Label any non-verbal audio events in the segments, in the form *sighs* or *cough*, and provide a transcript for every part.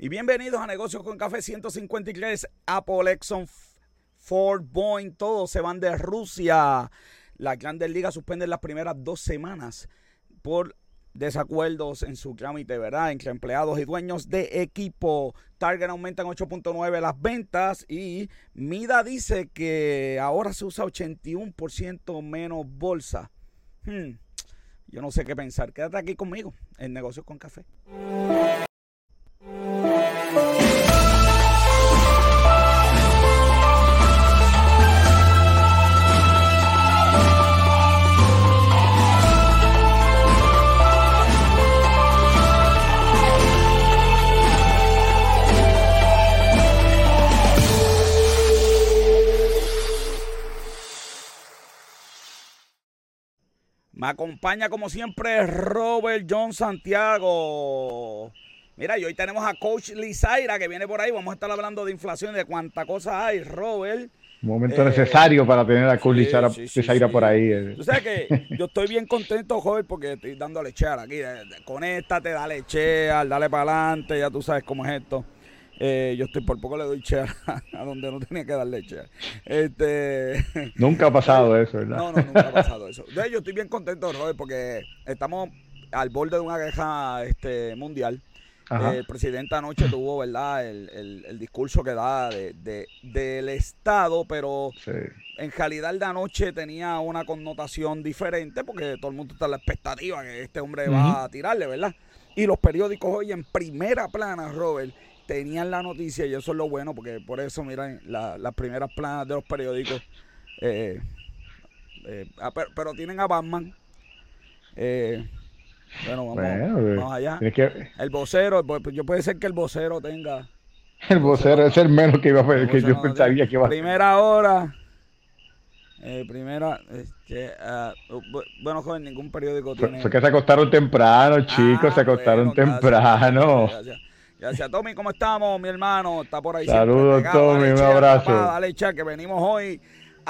Y bienvenidos a Negocios con Café 153, Apple, Exxon, Ford, Boeing, todos se van de Rusia. Las grandes ligas suspenden las primeras dos semanas por desacuerdos en su trámite, ¿verdad? Entre empleados y dueños de equipo. Target aumenta en 8.9 las ventas y Mida dice que ahora se usa 81% menos bolsa. Hmm, yo no sé qué pensar. Quédate aquí conmigo en Negocios con Café. Me acompaña como siempre Robert John Santiago. Mira, y hoy tenemos a Coach Lizaira que viene por ahí. Vamos a estar hablando de inflación y de cuánta cosa hay, Robert. Momento necesario para tener a Coach Lizaira, por ahí. Eh. Tú sabes que yo estoy bien contento, joven, porque estoy dando lechear aquí. Conéctate, dale chear, dale para adelante. Ya tú sabes cómo es esto. Eh, yo estoy por poco le doy che *laughs* a, donde no tenía que darle che. Este, *laughs* nunca ha pasado eso, ¿verdad? No, no, nunca ha pasado eso. *laughs* De yo estoy bien contento, Robert, porque estamos al borde de una guerra este, mundial. el presidente anoche tuvo, ¿verdad?, el, discurso que da de, del Estado, pero en realidad el de anoche tenía una connotación diferente porque todo el mundo está en la expectativa que este hombre va a tirarle, ¿verdad? Y los periódicos hoy en primera plana, Robert, tenían la noticia y eso es lo bueno, porque por eso, miren, las primeras planas de los periódicos. Eh, eh, ah, pero, tienen a Batman. Eh, bueno, vamos, allá. El vocero, pues, yo puede ser que el vocero tenga. *laughs* El vocero es el menos que iba a que yo pensaría que iba a Primera hora. primera, este, ah, bueno, joven, ningún periódico tiene. Fue que se acostaron temprano, chicos, se ah, acostaron temprano. Gracias, Tommy. ¿Cómo estamos, mi hermano? Está por ahí. Saludos, Tommy. Un abrazo. dale, chat, que venimos hoy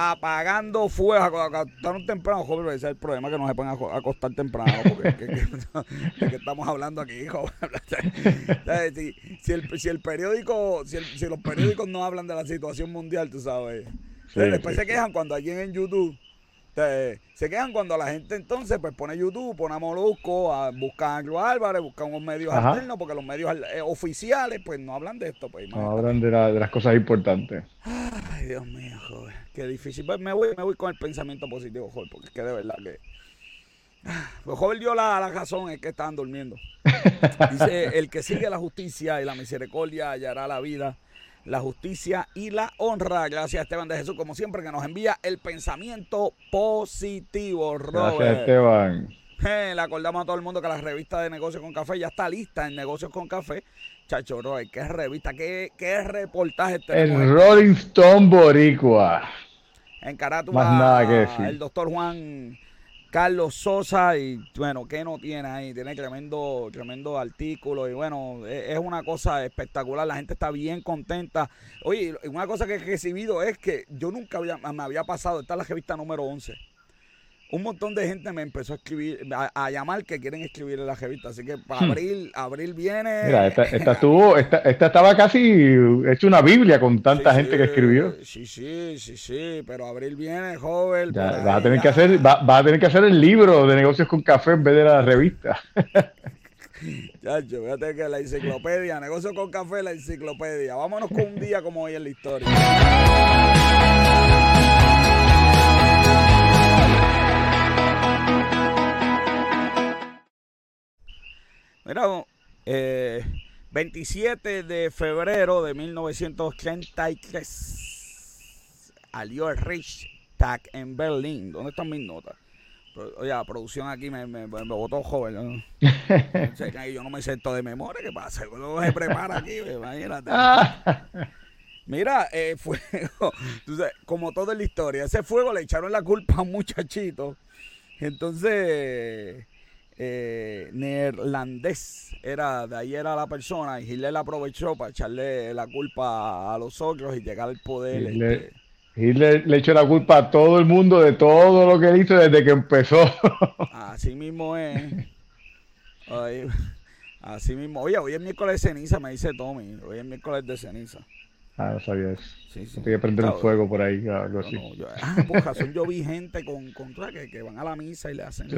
apagando fuego, acostaron temprano, joven, ese es el problema que no se pueden acostar temprano, porque que, *laughs* estamos hablando aquí, joven. *laughs* si, si, el, si el periódico, si, si, los periódicos no hablan de la situación mundial, tú sabes. después se quejan cuando alguien en YouTube se quedan cuando la gente entonces pues pone YouTube, pone a Molusco, a, buscan a Anglo Álvarez, buscan unos medios alternos, porque los medios eh, oficiales pues no hablan de esto. Pues, no hablan de, las cosas importantes. Ay, Dios mío, joder, qué difícil. Pues me voy, me voy con el pensamiento positivo, joder, porque es que de verdad que... *sighs* Pues joven dio la, la razón, es que estaban durmiendo. *laughs* Dice, el que sigue la justicia y la misericordia hallará la vida la justicia y la honra. Gracias Esteban de Jesús, como siempre, que nos envía el pensamiento positivo, Robert. Gracias Esteban. le acordamos a todo el mundo que la revista de Negocios con Café ya está lista en Negocios con Café. Chacho, Robert, qué revista, qué, qué reportaje tenemos. El Rolling Stone Boricua. En carátula, Más nada que decir. el doctor Juan Carlos Sosa y bueno, ¿qué no tiene ahí? Tiene tremendo, tremendo artículo y bueno, e, es, una cosa espectacular, la gente está bien contenta. Oye, una cosa que he recibido es que yo nunca había, me había pasado, esta es la revista número 11 un montón de gente me empezó a escribir, a, llamar que quieren escribir en la revista. Así que para hmm. abril, abril viene. Mira, esta, esta, estuvo, esta, estaba casi hecha una Biblia con tanta gente que escribió. Sí, sí, sí, sí, pero abril viene, joven. va a tener que hacer, va, a tener que hacer el libro de negocios con café en vez de la revista. *laughs* Chacho, fíjate que la enciclopedia, negocios con café, la enciclopedia. Vámonos con un día como hoy en la historia. Mira, 27 eh, de febrero de 1933 salió el Reichstag en Berlín. ¿Dónde están mis notas? Oye, la producción aquí me, me, botó joven. *laughs* yo no me siento de memoria. ¿Qué pasa? Uno se prepara aquí, imagínate. *laughs* Mira, eh, *laughs* fuego. Entonces, como todo en la historia, ese fuego le echaron la culpa a un muchachito. Entonces eh, neerlandés era de ahí era la persona y Hitler aprovechó para echarle la culpa a los otros y llegar al poder Hitler, este. le echó la culpa a todo el mundo de todo lo que hizo desde que empezó *laughs* así mismo es Así mismo. Oye, hoy es miércoles de ceniza, me dice Tommy. Hoy es miércoles de ceniza. Ah, no sabía eso. Sí, que prender un fuego por ahí, algo así. yo, ah, por razón yo vi gente con, con que, que, van a la misa y le hacen.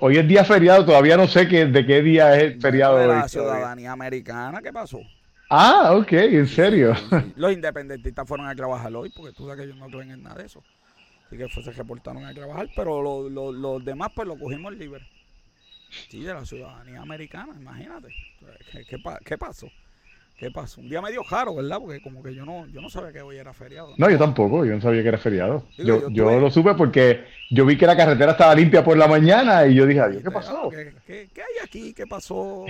hoy es día feriado, todavía no sé qué, de qué día es el feriado. De la ciudadanía americana, ¿qué pasó? Ah, ok, en serio. Los independentistas fueron a trabajar hoy, porque tú sabes que ellos no creen en nada de eso. Así que se reportaron a trabajar, pero los demás pues lo cogimos libre. Sí, de la ciudadanía americana, imagínate. ¿Qué, qué pasó? ¿Qué pasó? Un día medio raro, ¿verdad? Porque como que yo no, yo no sabía que hoy era feriado. No, yo tampoco, yo no sabía que era feriado. yo, yo, lo supe porque yo vi que la carretera estaba limpia por la mañana y yo dije, adiós, ¿qué pasó? ¿Qué, hay aquí? ¿Qué pasó?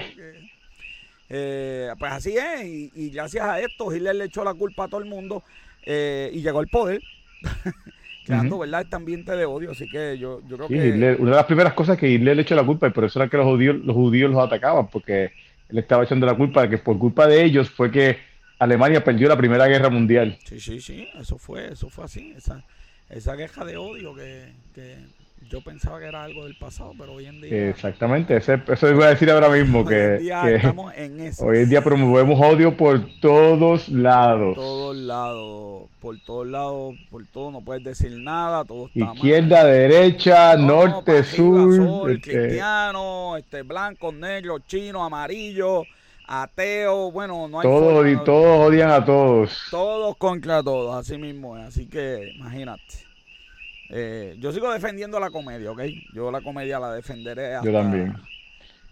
Eh, pues así es, y, gracias a esto Hitler le echó la culpa a todo el mundo eh, y llegó al poder. *laughs* creando, ¿verdad? Este ambiente de odio, así que yo, yo creo que... una de las primeras cosas que Hitler le echó la culpa y por eso era que los judíos, los judíos los atacaban, porque le estaba echando la culpa de que por culpa de ellos fue que Alemania perdió la Primera Guerra Mundial. Sí, sí, sí, eso fue, eso fue así, esa, esa guerra de odio que, que yo pensaba que era algo del pasado, pero hoy en día. Exactamente, eso iba a decir ahora mismo. que, hoy en día estamos en *laughs* eso. Hoy en día promovemos odio por todos lados. Por todos lados, por todos lados, por todo, no puedes decir nada, todo está Izquierda, derecha, norte, sur. este... cristiano, este, blanco, negro, chino, amarillo ateo, bueno, no hay todos, todos odian a todos. Todos contra todos, así mismo es. Así que imagínate. Eh, yo sigo defendiendo la comedia, ¿ok? Yo la comedia la defenderé. yo también.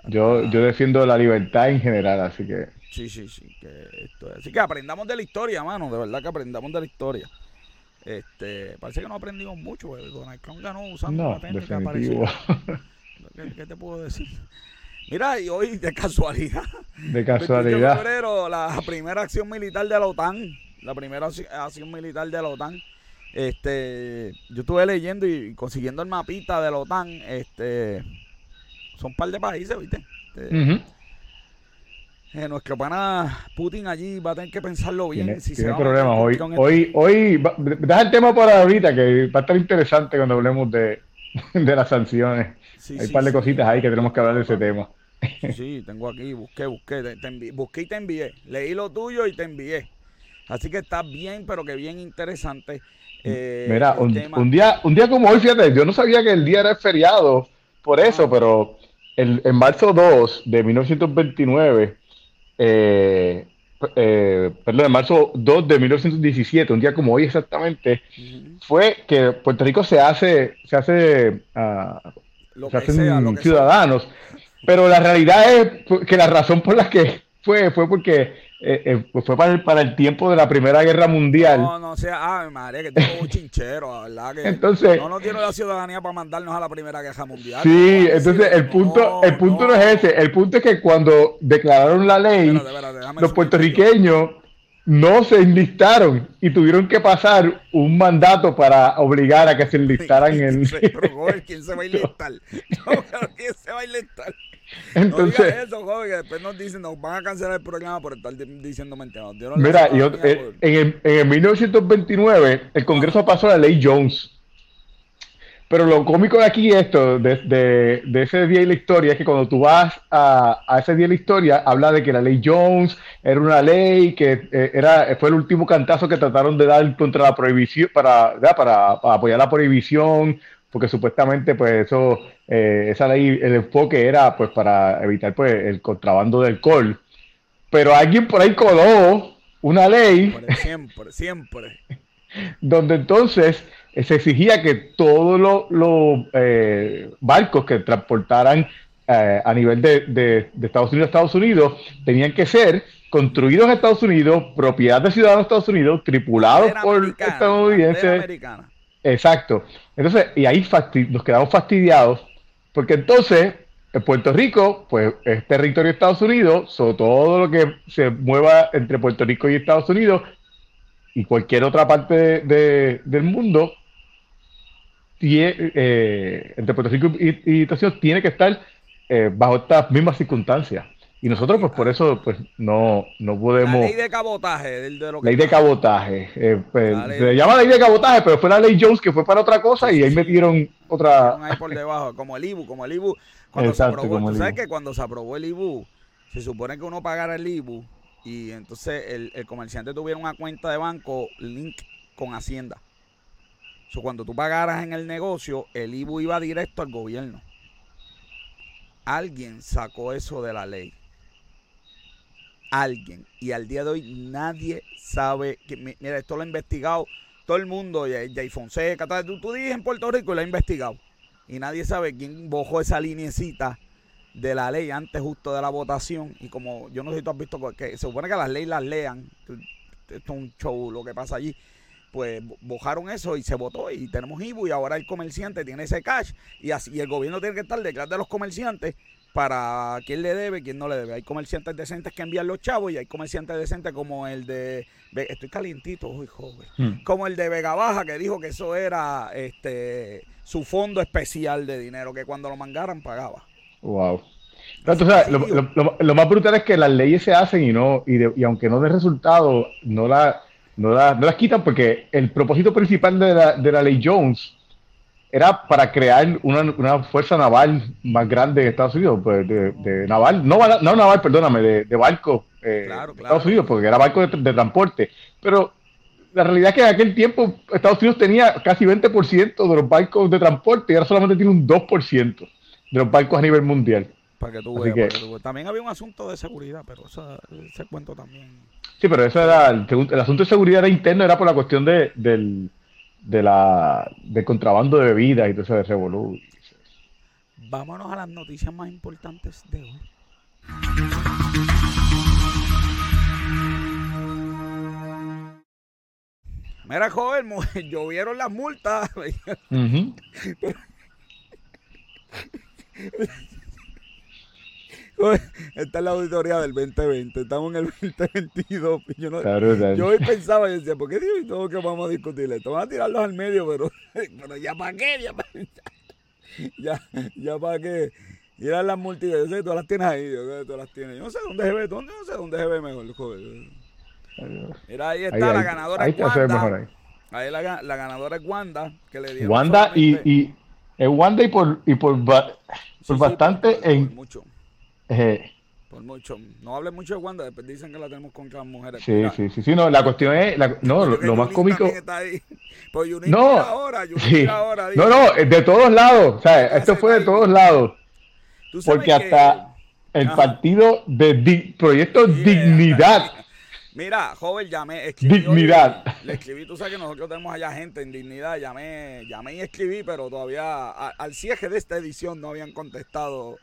yo, yo defiendo la libertad en general, así que. Sí, sí, sí. Que esto Así que aprendamos de la historia, mano. De verdad que aprendamos de la historia. Este, parece que no aprendimos mucho. Porque Donald Trump ganó usando una técnica parecida. ¿Qué, te puedo decir? Mira, y hoy de casualidad. De casualidad. febrero, la primera acción militar de la OTAN. La primera acción militar de la OTAN este, yo estuve leyendo y consiguiendo el mapita de la OTAN. Este, son un par de países, ¿viste? Este, eh, nuestro pana Putin allí va a tener que pensarlo bien. Tiene, si tiene problemas. Hoy, hoy, hoy, deja el tema para ahorita, que va a estar interesante cuando hablemos de, *laughs* de las sanciones. Hay un par de cositas ahí que tenemos que hablar de ese tema. Sí, tengo aquí, busqué, busqué, te, busqué y te envié. Leí lo tuyo y te envié. Así que está bien, pero que bien interesante. Eh, Mira, un, día, un día como hoy, fíjate, yo no sabía que el día era feriado por eso, ah. pero el, en marzo 2 de 1929, eh, eh, perdón, en marzo 2 de 1917, un día como hoy exactamente, fue que Puerto Rico se hace, se hace, uh, se hacen ciudadanos, pero la realidad es que la razón por la que fue, fue porque eh, eh, pues fue para el, para el tiempo de la Primera Guerra Mundial. No, no sea, ah, madre, que tengo un chinchero, ¿verdad? Que entonces, no nos tiene la ciudadanía para mandarnos a la Primera Guerra Mundial. Sí, entonces el punto, el punto no, es ese, el punto es que cuando declararon la ley, los puertorriqueños no se enlistaron y tuvieron que pasar un mandato para obligar a que se enlistaran en... ¿Quién se va a enlistar? ¿quién se va a enlistar? Entonces, no digas eso, joven, que después nos dicen, nos van a cancelar el programa por estar diciendo mentiras. Mira, eh, en, en, 1929 el Congreso pasó la ley Jones. Pero lo cómico de aquí esto, de, de, de, ese día de la historia, es que cuando tú vas a, a, ese día de la historia, habla de que la ley Jones era una ley que eh, era fue el último cantazo que trataron de dar contra la prohibición, para, para, para apoyar la prohibición, porque supuestamente pues eso eh, esa ley, el enfoque era pues para evitar pues el contrabando de alcohol. Pero alguien por ahí coló una ley. Siempre, siempre. *laughs* donde entonces eh, se exigía que todos los eh, barcos que transportaran a nivel de, de, Estados Unidos a Estados Unidos tenían que ser construidos en Estados Unidos, propiedad de ciudadanos de Estados Unidos, tripulados por estadounidenses. Exacto. Entonces, y ahí nos quedamos fastidiados porque entonces, en Puerto Rico, pues es territorio de Estados Unidos, sobre todo lo que se mueva entre Puerto Rico y Estados Unidos y cualquier otra parte del mundo, eh, entre Puerto Rico y, Estados Unidos tiene que estar eh, bajo estas mismas circunstancias. Y nosotros, pues por eso, pues no, no podemos. La ley de cabotaje. De lo que ley de cabotaje. Eh, pues, se llama ley de cabotaje, pero fue la ley Jones que fue para otra cosa y ahí metieron otra. Ahí por debajo, como el IBU, como el IBU. Cuando se aprobó, ¿tú sabes que cuando se aprobó el IBU, se supone que uno pagara el IBU y entonces el, comerciante tuviera una cuenta de banco link con Hacienda. O cuando tú pagaras en el negocio, el IBU iba directo al gobierno. Alguien sacó eso de la ley. Alguien. Y al día de hoy nadie sabe que. Mira, esto lo ha investigado todo el mundo. Jay Fonseca, tú, tú dices en Puerto Rico y lo ha investigado. Y nadie sabe quién bojó esa linecita de la ley antes justo de la votación. Y como yo no sé si tú has visto que se supone que las leyes las lean. Esto es un show lo que pasa allí pues bojaron eso y se votó y tenemos IBU y ahora el comerciante tiene ese cash y así el gobierno tiene que estar detrás de los comerciantes para quién le debe, quién no le debe. Hay comerciantes decentes que envían los chavos y hay comerciantes decentes como el de estoy calientito, uy, joven, hmm. como el de Vega Baja que dijo que eso era este su fondo especial de dinero que cuando lo mangaran pagaba. Wow. lo, más brutal es que las leyes se hacen y no y, y aunque no dé resultado, no la no, las quitan porque el propósito principal de la, de la ley Jones era para crear una, fuerza naval más grande en Estados Unidos, pues de, naval, no, no naval, perdóname, de, de barco eh, Estados Unidos, porque era barco de, transporte. Pero la realidad es que en aquel tiempo Estados Unidos tenía casi 20% de los barcos de transporte y ahora solamente tiene un 2% de los barcos a nivel mundial. Para que tú veas, También había un asunto de seguridad, pero ese cuento también. Sí, pero eso era el, asunto de seguridad interno era por la cuestión de, del de la de contrabando de bebidas y todo eso de revolú. Vámonos a las noticias más importantes de hoy. Mira, joven, *laughs* llovieron las multas. *laughs* *laughs* *laughs* Esta es la auditoría del 2020. Estamos en el 2022. Yo, no, yo hoy pensaba y decía, ¿por qué digo y todo que vamos a discutir esto? Vamos a tirarlos al medio, pero, *laughs* pero ya para qué, ya para *laughs* ya, ya para qué. Mira las multitudes, yo sé que tú las tienes ahí, yo sé que tú las tienes. Yo no sé dónde se ve, dónde, no sé dónde se ve mejor, joven. Mira, ahí está la ganadora ahí, Wanda. ahí. la, la, ganadora es Wanda, que le dieron Wanda y, y es Wanda y por, y por, por bastante en, mucho. Por mucho. No hable mucho de Wanda, después dicen que la tenemos contra las mujeres. Sí, sí, sí, sí, no, la cuestión es, no, lo, más cómico. Pues no, ahora, sí. ahora, no, no, de todos lados, o sea, esto fue de todos lados. Porque hasta el partido de Proyecto Dignidad Mira, joven, llamé, escribí. Dignidad. le escribí, tú sabes que nosotros tenemos allá gente en dignidad. Llamé, llamé y escribí, pero todavía al cierre de esta edición no habían contestado.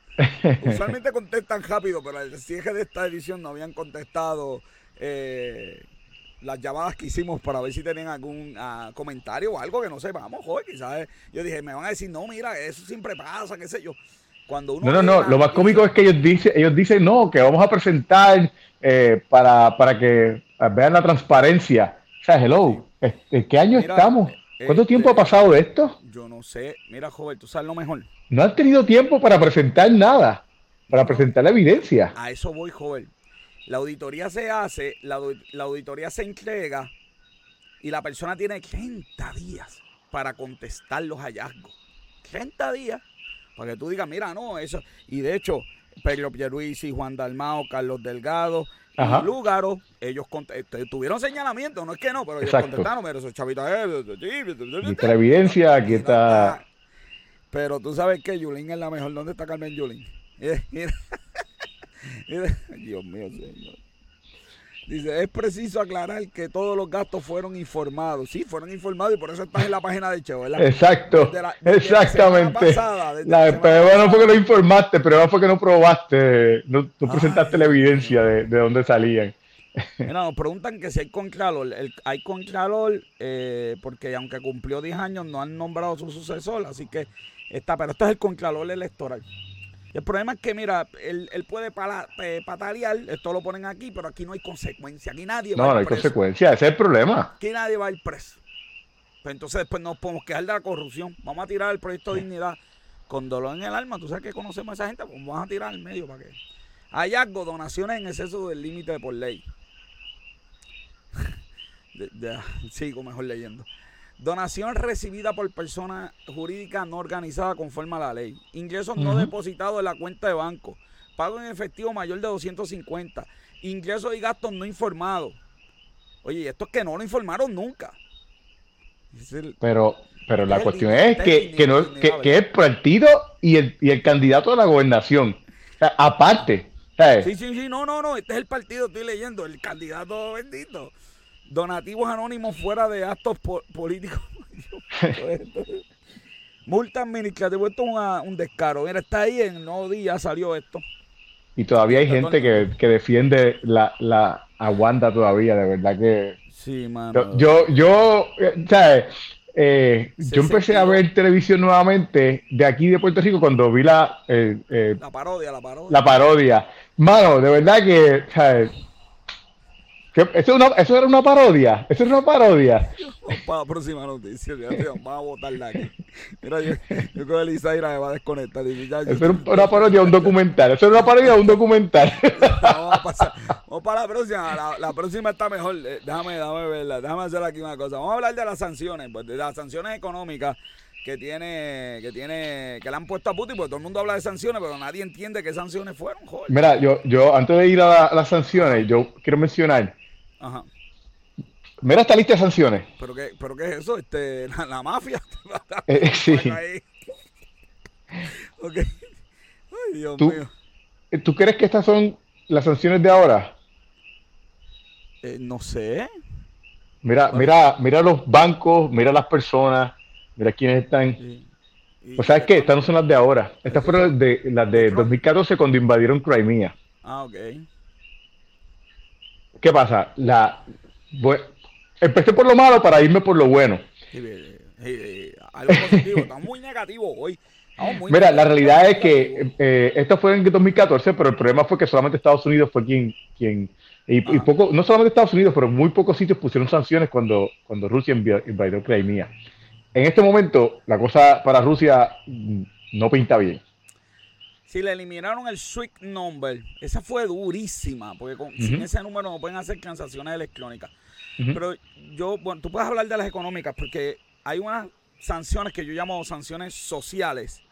Usualmente contestan rápido, pero al cierre de esta edición no habían contestado eh, las llamadas que hicimos para ver si tenían algún ah, comentario o algo que no sepamos, joven. Quizás yo dije, me van a decir, no, mira, eso siempre pasa, qué sé yo. Cuando uno no, no, no. Lo más cómico es que ellos dicen, ellos dicen, no, que vamos a presentar eh, para, para que vean la transparencia. O sea, hello, ¿en qué año estamos? ¿Cuánto este, tiempo ha pasado de esto? Yo no sé. Mira, joven, tú sabes lo mejor. No han tenido tiempo para presentar nada, para presentar la evidencia. A eso voy, joven. La auditoría se hace, la, la auditoría se entrega y la persona tiene 30 días para contestar los hallazgos. 30 días para que tú digas, mira, no, eso. Y de hecho, Pedro Pierluisi, Juan Dalmao, Carlos Delgado, Lúgaro, ellos este, tuvieron señalamiento, no es que no, pero ellos contestaron, pero esos chavitos. Eh, aquí la evidencia, aquí está. Pero tú sabes que Yulín es la mejor. ¿Dónde está Carmen Yulín? *laughs* Dios mío, señor. Dice, es preciso aclarar que todos los gastos fueron informados. Sí, fueron informados y por eso estás en la página de Cheo, ¿verdad? Exacto, exactamente. La, pero no fue que lo informaste, pero fue que no probaste, no, presentaste la evidencia de, de dónde salían. Mira, nos preguntan que si hay contralor. hay contralor eh, porque aunque cumplió 10 años no han nombrado su sucesor, así que está, pero esto es el contralor electoral. El problema es que, mira, él, puede patalear, esto lo ponen aquí, pero aquí no hay consecuencia. Aquí nadie va no, a ir No, no hay consecuencia, ese es el problema. Aquí nadie va a ir preso. Pues entonces después nos podemos quejar de la corrupción. Vamos a tirar el proyecto de dignidad con dolor en el alma. Tú sabes que conocemos a esa gente, pues vamos a tirar al medio para que. Hallazgo, donaciones en exceso del límite por ley. *laughs* sigo mejor leyendo. Donación recibida por persona jurídica no organizada conforme a la ley. Ingresos no depositados en la cuenta de banco. pago en efectivo mayor de 250, ingresos y gastos no informados. Oye, esto es que no lo informaron nunca. pero pero la cuestión es que, que, no, que, que, el partido y el, y el candidato a la gobernación. aparte. Sí, sí, sí, no, no, no. Este es el partido, estoy leyendo. El candidato bendito. Donativos anónimos fuera de actos políticos. *laughs* Multa administrativa, esto es un descaro. Mira, está ahí en no día salió esto. Y todavía hay gente que, que defiende la, la aguanta todavía, de verdad que. Sí, mano. Yo, yo, eh, ¿sabes? Eh, yo empecé a ver televisión nuevamente de aquí de Puerto Rico cuando vi la. Eh, la parodia, la parodia. La parodia. Mano, de verdad que. ¿sabes? Eso, eso, era una parodia. Eso era una parodia. Para la próxima noticia. Vamos a votarla aquí. Mira, yo, yo creo que Elisaira me va a desconectar. eso era una parodia un documental. Eso era una parodia un documental. vamos, a pasar, vamos para la próxima. La, próxima está mejor. Eh, déjame, déjame verla. Déjame hacer aquí una cosa. Vamos a hablar de las sanciones. Pues, de las sanciones económicas que tiene, que tiene, que le han puesto a Putin, porque todo el mundo habla de sanciones, pero nadie entiende qué sanciones fueron, joder. Mira, yo, yo antes de ir a las sanciones, yo quiero mencionar Ajá. Mira esta lista de sanciones. ¿Pero qué, pero qué es eso? Este, la, mafia. *laughs* *laughs* Eh, sí. *laughs* ok. Ay, Dios ¿Tú, mío. ¿Tú crees que estas son las sanciones de ahora? Eh, no sé. Mira, mira, mira los bancos, mira las personas, mira quiénes están. O sea, es que estas no son las de ahora. Estas fueron de, las de 2014 cuando invadieron Crimea. Ah, ok. ¿Qué pasa? La, empecé por lo malo para irme por lo bueno. algo positivo, estamos muy negativos hoy. Mira, la realidad es que eh, esto fue en 2014, pero el problema fue que solamente Estados Unidos fue quien, quien y, ah. poco, no solamente Estados Unidos, pero muy pocos sitios pusieron sanciones cuando, cuando Rusia invadió Crimea. En este momento, la cosa para Rusia mm, no pinta bien si le eliminaron el Swift Number, esa fue durísima, porque sin ese número no pueden hacer transacciones electrónicas. Pero yo, bueno, tú puedes hablar de las económicas, porque hay unas sanciones que yo llamo sanciones sociales.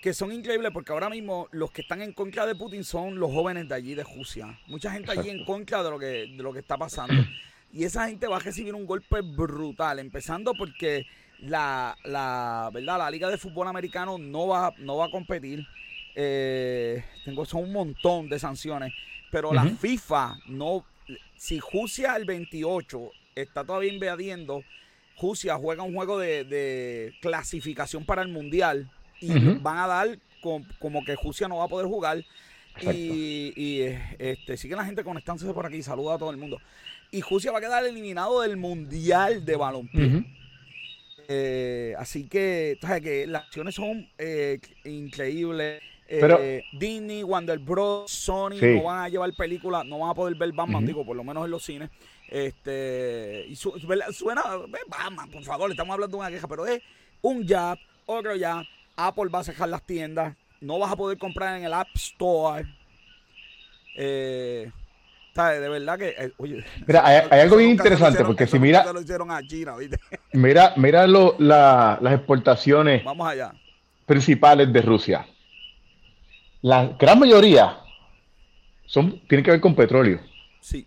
Que son increíbles porque ahora mismo los que están en contra de Putin son los jóvenes de allí, de Rusia. Mucha gente allí en contra de lo que, de lo que está pasando. Y esa gente va a recibir un golpe brutal, empezando porque la, la, ¿verdad? la Liga de Fútbol Americano no va, no va a competir. Eh, tengo son un montón de sanciones, pero la FIFA no, si Rusia el 28 está todavía invadiendo, Rusia juega un juego de, clasificación para el mundial y van a dar como que Rusia no va a poder jugar. Y, este, sigue la gente conectándose por aquí, saluda a todo el mundo. Y Rusia va a quedar eliminado del mundial de balompié. Eh, así que, que las acciones son eh, increíbles. Pero, eh, Disney, Wonder Bros, Sony no van a llevar películas, no van a poder ver Batman, digo, por lo menos en los cines. Este, y suena, Batman, por favor, estamos hablando de una queja, pero es un jab, otro jab. Apple va a cerrar las tiendas, no vas a poder comprar en el App Store. Eh, de verdad que, eh, oye, mira, hay, algo bien interesante porque si mira, *laughs* mira, mira lo, la, las exportaciones Vamos allá. principales de Rusia la gran mayoría son, tienen que ver con petróleo. Sí.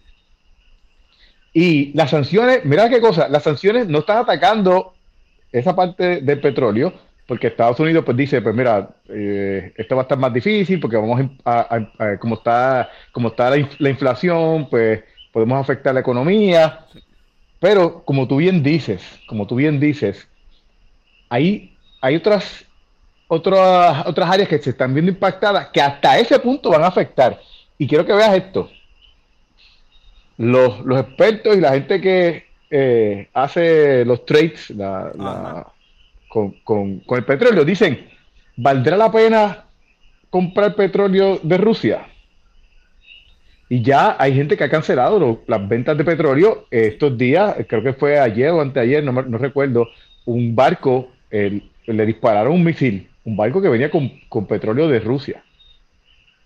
Y las sanciones, mira qué cosa, las sanciones no están atacando esa parte del petróleo, porque Estados Unidos pues dice, pues mira, eh, esto va a estar más difícil porque vamos a, como está, como está la, inflación, pues podemos afectar la economía. Pero como tú bien dices, como tú bien dices, hay, hay otras otras, otras áreas que se están viendo impactadas que hasta ese punto van a afectar. Y quiero que veas esto. Los, expertos y la gente que eh, hace los trades con, el petróleo dicen, ¿valdrá la pena comprar petróleo de Rusia? Y ya hay gente que ha cancelado las ventas de petróleo estos días, creo que fue ayer o anteayer, no, no recuerdo, un barco le dispararon un misil un barco que venía con, petróleo de Rusia.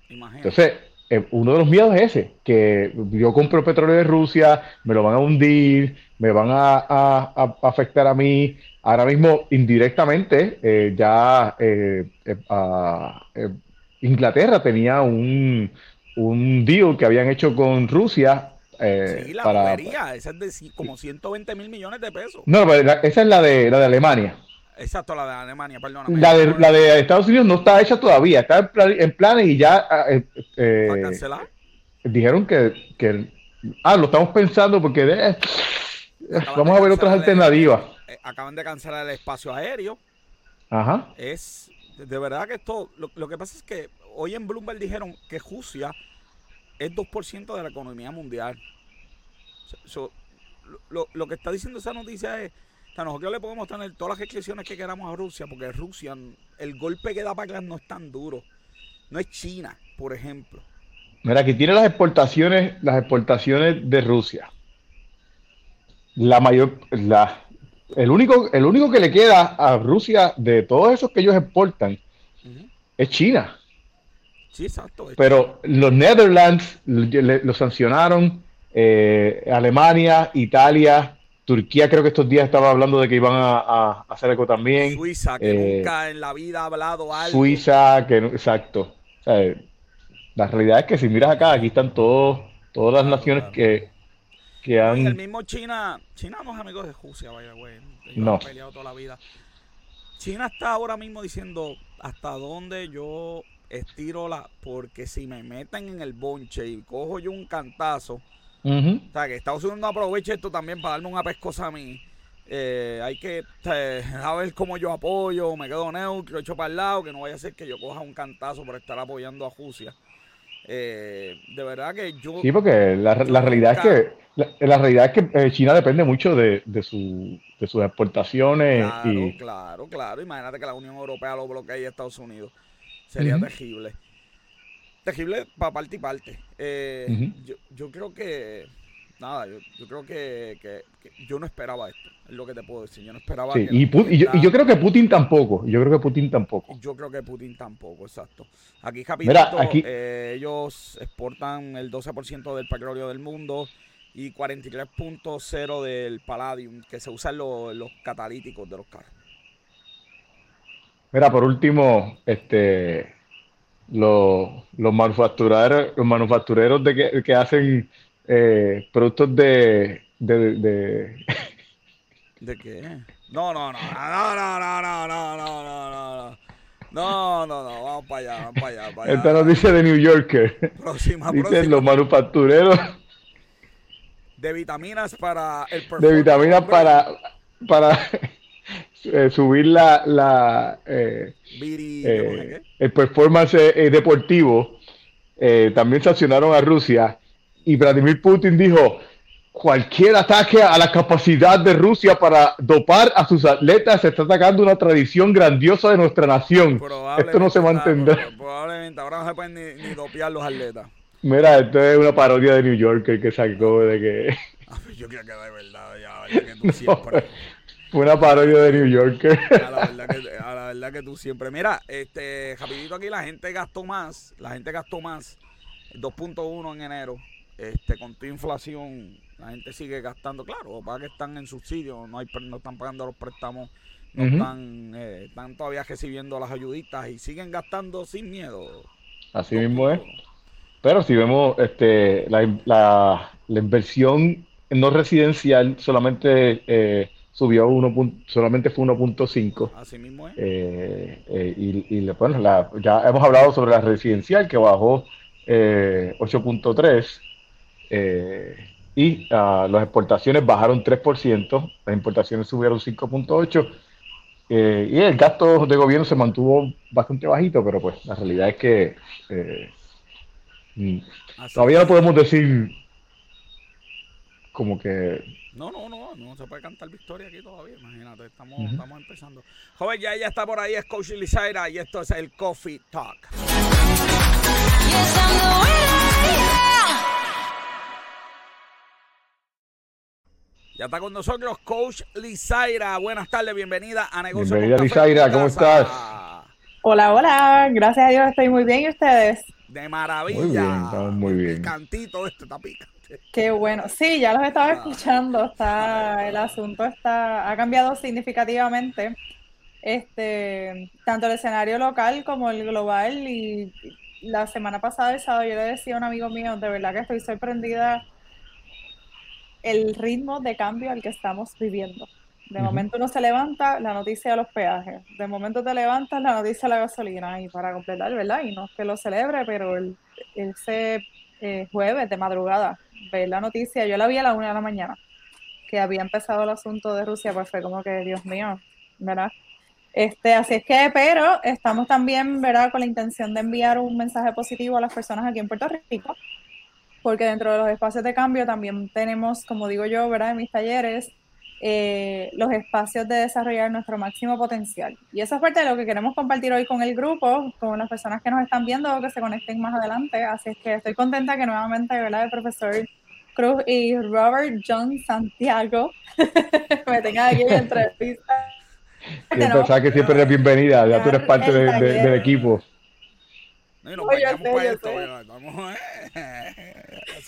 Entonces, eh, uno de los miedos es ese, que yo compro petróleo de Rusia, me lo van a hundir, me van a, afectar a mí. Ahora mismo, indirectamente, eh, ya eh, Inglaterra tenía un, un deal que habían hecho con Rusia. Eh, sí, la para, esa es de como 120 mil millones de pesos. No, esa es la de, la de Alemania. Exacto, la de Alemania, perdón. La de, la de Estados Unidos no está hecha todavía, está en, planes y ya... Ah, eh, eh, ¿Para cancelar? Dijeron que, que... Ah, lo estamos pensando porque... vamos a ver otras alternativas. Eh, acaban de cancelar el espacio aéreo. Ajá. Es... De verdad que esto... Lo, lo que pasa es que hoy en Bloomberg dijeron que Rusia es 2% de la economía mundial. lo, lo, que está diciendo esa noticia es o sea, nosotros le podemos tener todas las restricciones que queramos a Rusia, porque Rusia, el golpe que da para atrás no es tan duro. No es China, por ejemplo. Mira, aquí tiene las exportaciones, las exportaciones de Rusia. La mayor, la, el único, el único que le queda a Rusia de todos esos que ellos exportan es China. Sí, exacto. Pero los Netherlands lo sancionaron, eh, Alemania, Italia, Turquía creo que estos días estaba hablando de que iban a, hacer eco también. Suiza, que eh, nunca en la vida ha hablado algo. Suiza, que exacto. la realidad es que si miras acá, aquí están todos, todas las naciones que, que han... El mismo China, China no es amigo de Rusia, vaya, güey. No. Han peleado toda la vida. China está ahora mismo diciendo hasta dónde yo estiro la... Porque si me meten en el bonche y cojo yo un cantazo o sea, que Estados Unidos no aproveche esto también para darme una pescosa a mí. Eh, hay que a ver cómo yo apoyo, me quedo neutro, echo para el lado, que no vaya a ser que yo coja un cantazo por estar apoyando a Rusia. Eh, de verdad que yo... Sí, porque la, realidad es que la, realidad es que eh, China depende mucho de, de, su, de sus exportaciones. Claro, y... claro, claro. Imagínate que la Unión Europea lo bloquee a Estados Unidos. Sería terrible terrible para parte y parte. Eh, yo, yo, creo que, nada, yo, yo creo que, que, yo no esperaba esto, es lo que te puedo decir. Yo no esperaba. Sí, y, y, yo, y, yo, creo que Putin tampoco. Yo creo que Putin tampoco. Yo creo que Putin tampoco, exacto. Aquí, capítulo, aquí... Eh, ellos exportan el 12% del petróleo del mundo y 43.0 del palladium que se usan los, los catalíticos de los carros. Mira, por último, este los, los manufactureros, los manufactureros de que, que hacen eh, productos de, de, de, de... qué? No, no, no, no, no, no, no, no, no, no, no. No, no, no, vamos para allá, vamos para allá. Para allá. Esta noticia de New Yorker. Próxima, Dicen próxima. los manufactureros. De vitaminas para el De vitaminas para, para eh, subir la, la eh, eh, el performance deportivo, también sancionaron a Rusia y Vladimir Putin dijo, cualquier ataque a la capacidad de Rusia para dopar a sus atletas se está atacando una tradición grandiosa de nuestra nación. Esto no se va a entender. Probablemente ahora no se pueden ni, ni dopear los atletas. Mira, esto es una parodia de New Yorker que sacó de que... Pues yo creo que de verdad, ya, que tú siempre... *laughs* Fue una parodia de New Yorker. A la verdad que, a la verdad que tú siempre. Mira, este, rapidito aquí la gente gastó más. La gente gastó más. 2.1 en enero. Este, con tu inflación, la gente sigue gastando. Claro, para que están en subsidio, no hay, no están pagando los préstamos, no están, eh, están todavía recibiendo las ayuditas y siguen gastando sin miedo. Así mismo es. Pero si vemos este, la, la, la inversión no residencial solamente eh, subió uno solamente fue 1.5. Así mismo es. Eh, eh, y, y bueno, la, ya hemos hablado sobre la residencial que bajó 8.3 eh, y uh, las exportaciones bajaron 3%, las importaciones subieron 5.8 y el gasto de gobierno se mantuvo bastante bajito, pero pues la realidad es que mm, todavía no podemos decir como que no, no, no, no se puede cantar victoria aquí todavía, imagínate, estamos, estamos empezando. Joven, ya ella está por ahí, es Coach Lizaira y esto es el Coffee Talk. Ya está con nosotros Coach Lizaira. Buenas tardes, bienvenida a Negocios. Bienvenida Lizaira, ¿cómo estás? Hola, hola, gracias a Dios estoy muy bien y ustedes. De maravilla. Muy bien, estamos muy bien. cantito este tapica. Qué bueno. Sí, ya los estaba escuchando. Está, el asunto está, ha cambiado significativamente. este, tanto el escenario local como el global. Y la semana pasada, el sábado, yo le decía a un amigo mío, de verdad que estoy sorprendida el ritmo de cambio al que estamos viviendo. De momento uno se levanta, la noticia de los peajes. De momento te levantas, la noticia de la gasolina. Y para completar, ¿verdad? Y no es que lo celebre, pero el, ese eh, jueves de madrugada, ver la noticia, yo la vi a la una de la mañana, que había empezado el asunto de Rusia, pues fue como que, Dios mío, ¿verdad? Este, así es que, pero estamos también, ¿verdad?, con la intención de enviar un mensaje positivo a las personas aquí en Puerto Rico, porque dentro de los espacios de cambio también tenemos, como digo yo, ¿verdad?, en mis talleres, eh, los espacios de desarrollar nuestro máximo potencial. Y eso es parte de lo que queremos compartir hoy con el grupo, con las personas que nos están viendo, que se conecten más adelante. Así es que estoy contenta que nuevamente, ¿verdad?, el profesor Cruz y Robert John Santiago *laughs* me tengan aquí en entrevista *laughs* Siempre, que siempre eres bienvenida, ya tú eres parte del equipo. No, nos para esto, vamos,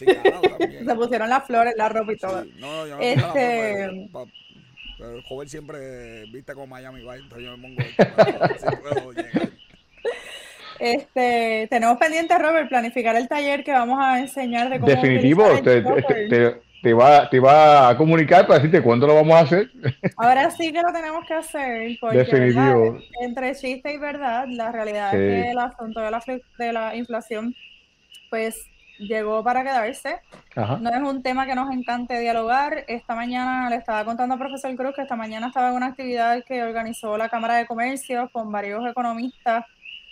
Se pusieron las flores, la ropa y todo. no, yo no este... el joven siempre viste como Miami Vice, entonces yo me pongo esto. Este, tenemos pendiente, Robert, planificar el taller que vamos a enseñar de cómo Definitivo, te, te, te va, te va a comunicar para decirte cuándo lo vamos a hacer. Ahora sí que lo tenemos que hacer, porque Definitivo. entre chiste y verdad, la realidad es que el asunto de la, de la inflación, pues llegó para quedarse. No es un tema que nos encante dialogar. Esta mañana le estaba contando al profesor Cruz que esta mañana estaba en una actividad que organizó la Cámara de Comercio con varios economistas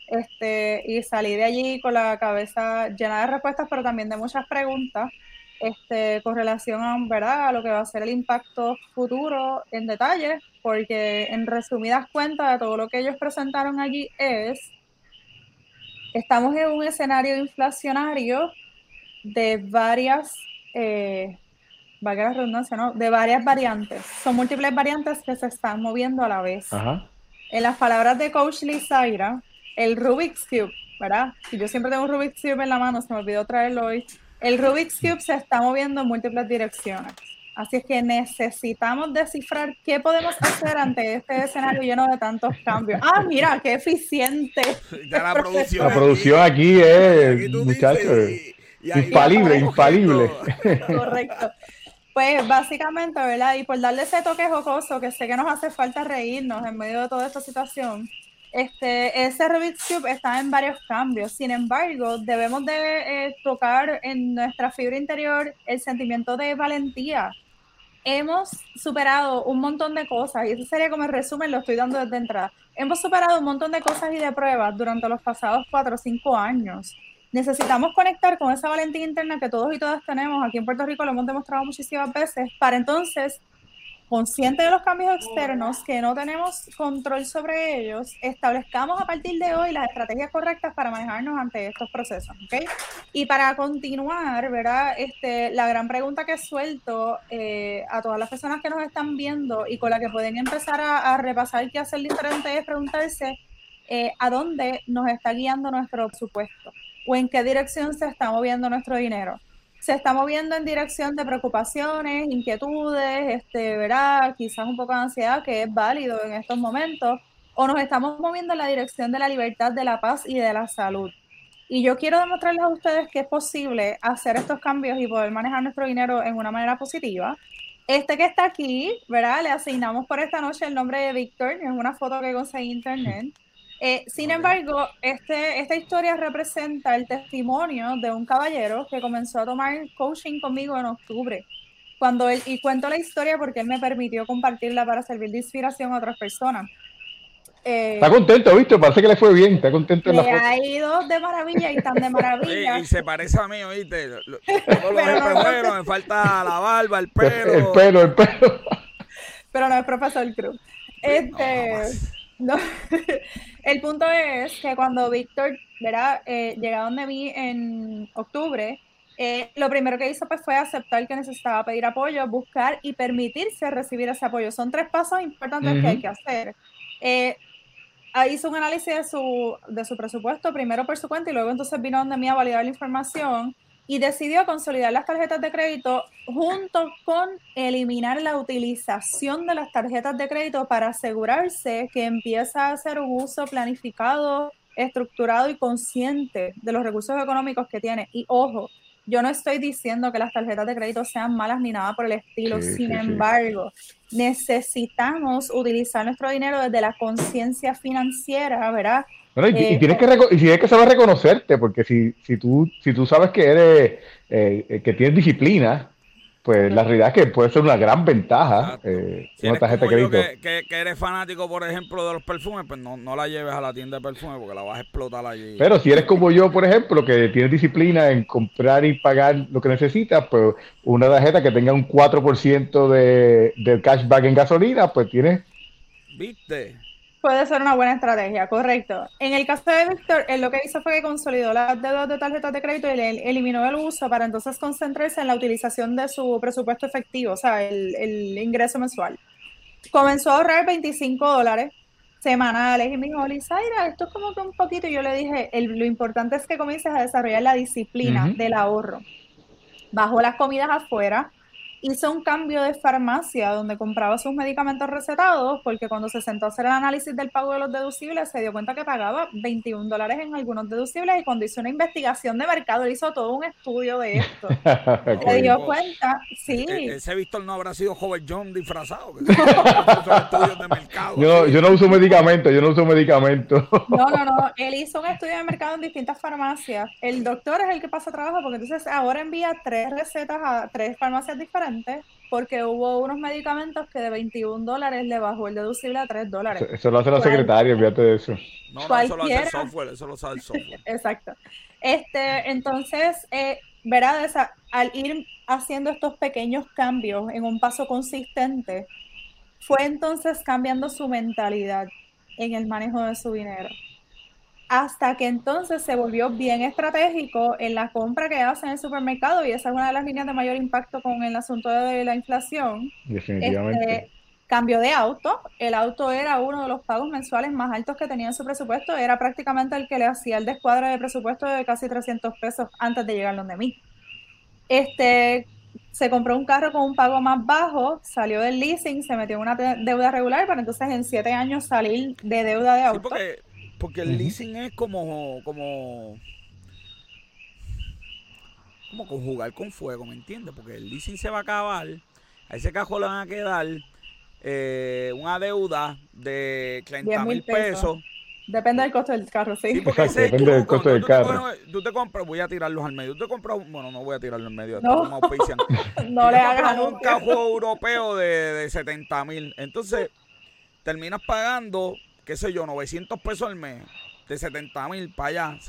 este, y salí de allí con la cabeza llena de respuestas, pero también de muchas preguntas este, con relación a, ¿verdad? a lo que va a ser el impacto futuro en detalle, porque en resumidas cuentas de todo lo que ellos presentaron allí es, estamos en un escenario inflacionario de varias, eh, redundancia, ¿no? De varias variantes. Son múltiples variantes que se están moviendo a la vez. En las palabras de Coach Lizaira, el Rubik's Cube, ¿verdad? Si yo siempre tengo un Rubik's Cube en la mano, se me olvidó traerlo hoy el Rubik's Cube se está moviendo en múltiples direcciones. Así es que necesitamos descifrar qué podemos hacer ante este escenario lleno de tantos cambios. Ah, mira, qué eficiente. *laughs* la, producción, aquí, es, muchachos, infalible, infalible. *laughs* Correcto. Pues básicamente, ¿verdad? Y por darle ese toque jocoso, que sé que nos hace falta reírnos en medio de toda esta situación, este, ese Rubik's Cube está en varios cambios. Sin embargo, debemos de eh, tocar en nuestra fibra interior el sentimiento de valentía. Hemos superado un montón de cosas, y ese sería como el resumen, lo estoy dando desde entrada. Hemos superado un montón de cosas y de pruebas durante los pasados cuatro o cinco años. Necesitamos conectar con esa valentía interna que todos y todas tenemos. Aquí en Puerto Rico lo hemos demostrado muchísimas veces, para entonces consciente de los cambios externos, que no tenemos control sobre ellos, establezcamos a partir de hoy las estrategias correctas para manejarnos ante estos procesos, ¿ok? Y para continuar, ¿verdad? Este, la gran pregunta que suelto eh, a todas las personas que nos están viendo y con la que pueden empezar a, repasar qué hacer diferente es preguntarse eh, a dónde nos está guiando nuestro presupuesto o en qué dirección se está moviendo nuestro dinero se está moviendo en dirección de preocupaciones, inquietudes, este, ¿verdad? quizás un poco de ansiedad, que es válido en estos momentos, o nos estamos moviendo en la dirección de la libertad, de la paz y de la salud. Y yo quiero demostrarles a ustedes que es posible hacer estos cambios y poder manejar nuestro dinero en una manera positiva. Este que está aquí, ¿verdad? Le asignamos por esta noche el nombre de Víctor, es una foto que conseguí en internet. Eh, sin embargo, este, esta historia representa el testimonio de un caballero que comenzó a tomar coaching conmigo en octubre. Cuando él, y cuento la historia porque él me permitió compartirla para servir de inspiración a otras personas. Eh, está contento, ¿viste? Parece que le fue bien, está contento en la foto. ha ido de maravilla y tan de *laughs* maravilla. y se parece a mí, ¿oíste? *laughs* Pero me falta la barba, el pelo. El pelo, el pelo. Pero no es profesor Cruz. Este, no, *laughs* el punto es que cuando Víctor ¿verdad? Eh, llega donde mí en octubre, eh, lo primero que hizo pues, fue aceptar que necesitaba pedir apoyo, buscar y permitirse recibir ese apoyo. Son tres pasos importantes que hay que hacer. Eh, hizo un análisis de su, de su presupuesto, primero por su cuenta y luego entonces vino donde mí a validar la información. Y decidió consolidar las tarjetas de crédito junto con eliminar la utilización de las tarjetas de crédito para asegurarse que empieza a hacer un uso planificado, estructurado y consciente de los recursos económicos que tiene. Y ojo, yo no estoy diciendo que las tarjetas de crédito sean malas ni nada por el estilo, sin embargo, necesitamos utilizar nuestro dinero desde la conciencia financiera, ¿verdad? Y, eh, tienes que y tienes que saber reconocerte, porque si, si, tú, si tú sabes que eres, eh, que tienes disciplina, pues la realidad es que puede ser una gran ventaja eh, una tarjeta de crédito. Que, eres fanático, por ejemplo, de los perfumes, pues no, no la lleves a la tienda de perfumes porque la vas a explotar allí. Pero si eres como yo, por ejemplo, que tienes disciplina en comprar y pagar lo que necesitas, pues una tarjeta que tenga un 4% de, de cashback en gasolina, pues tienes... ¿Viste? Puede ser una buena estrategia, correcto. En el caso de Víctor, él lo que hizo fue que consolidó las deudas de tarjetas de crédito y eliminó el uso para entonces concentrarse en la utilización de su presupuesto efectivo, o sea, el, ingreso mensual. Comenzó a ahorrar 25 dólares semanales y me dijo, Lizaira, esto es como que un poquito. Y yo le dije, lo importante es que comiences a desarrollar la disciplina del ahorro. Bajó las comidas afuera, hizo un cambio de farmacia donde compraba sus medicamentos recetados porque cuando se sentó a hacer el análisis del pago de los deducibles se dio cuenta que pagaba 21 dólares en algunos deducibles y cuando hizo una investigación de mercado hizo todo un estudio de esto. *laughs* se dio cuenta, sí. E-, e-, ese Víctor no habrá sido Joven John disfrazado. *laughs* yo, yo no uso medicamentos, yo no uso medicamentos. no, no, no. *laughs* Él hizo un estudio de mercado en distintas farmacias. El doctor es el que pasa trabajo porque entonces ahora envía tres recetas a tres farmacias diferentes porque hubo unos medicamentos que de 21 dólares le bajó el deducible a 3 dólares. Eso, lo hace la secretaria, fíjate de eso. No, no, eso lo hace el software, eso lo sabe el software. Exacto. Este, entonces, eh, verá, al ir haciendo estos pequeños cambios en un paso consistente, fue entonces cambiando su mentalidad en el manejo de su dinero hasta que entonces se volvió bien estratégico en la compra que hace en el supermercado y esa es una de las líneas de mayor impacto con el asunto de la inflación. Definitivamente. Este, cambio de auto, el auto era uno de los pagos mensuales más altos que tenía en su presupuesto, era prácticamente el que le hacía el descuadre de presupuesto de casi 300 pesos antes de llegar donde mí. Este, se compró un carro con un pago más bajo, salió del leasing, se metió en una deuda regular para entonces en siete años salir de deuda de auto. Porque el leasing es como, como, como conjugar con fuego, ¿me entiendes? Porque el leasing se va a acabar, a ese cajón le van a quedar eh, una deuda de 30 mil pesos. Depende del costo del carro, sí. *laughs* depende del costo del carro. Tú te compras, voy a tirarlos al medio. Tú te compras, bueno, no voy a tirarlo al medio. No, *laughs* no le hagas un cajón europeo de, de 70 mil. Entonces, terminas pagando qué sé yo, 900 pesos al mes, de 70 mil para allá,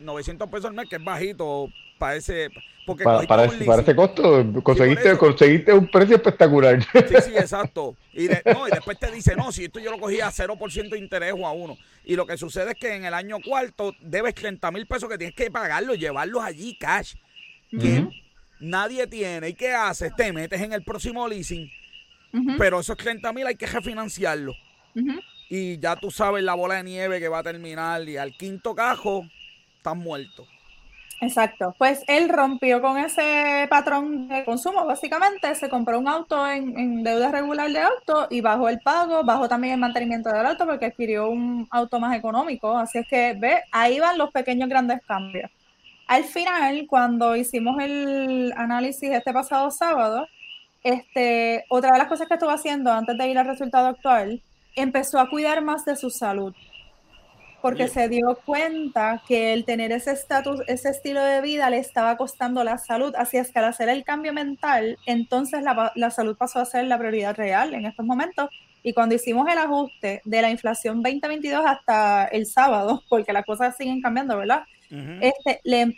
900 pesos al mes, que es bajito para ese... Porque para, ese, costo conseguiste, conseguiste un precio espectacular. Sí, sí, exacto. Y, no, y después te dice, no, si esto yo lo cogía a 0% de interés o a uno. Y lo que sucede es que en el año cuarto debes 30 mil pesos que tienes que pagarlos, llevarlos allí cash. Que nadie tiene. ¿Y qué haces? Te metes en el próximo leasing, pero esos 30 mil hay que refinanciarlo y ya tú sabes la bola de nieve que va a terminar y al quinto cajo estás muerto. Exacto, pues él rompió con ese patrón de consumo, básicamente se compró un auto en, deuda regular de auto y bajó el pago, bajó también el mantenimiento del auto porque adquirió un auto más económico, así es que ve, ahí van los pequeños grandes cambios. Al final, cuando hicimos el análisis este pasado sábado, este, otra de las cosas que estuvo haciendo antes de ir al resultado actual empezó a cuidar más de su salud, porque se dio cuenta que el tener ese estatus, ese estilo de vida le estaba costando la salud, así es que al hacer el cambio mental, entonces la, la salud pasó a ser la prioridad real en estos momentos. Y cuando hicimos el ajuste de la inflación 2022 hasta el sábado, *laughs* porque las cosas siguen cambiando, ¿verdad? este, le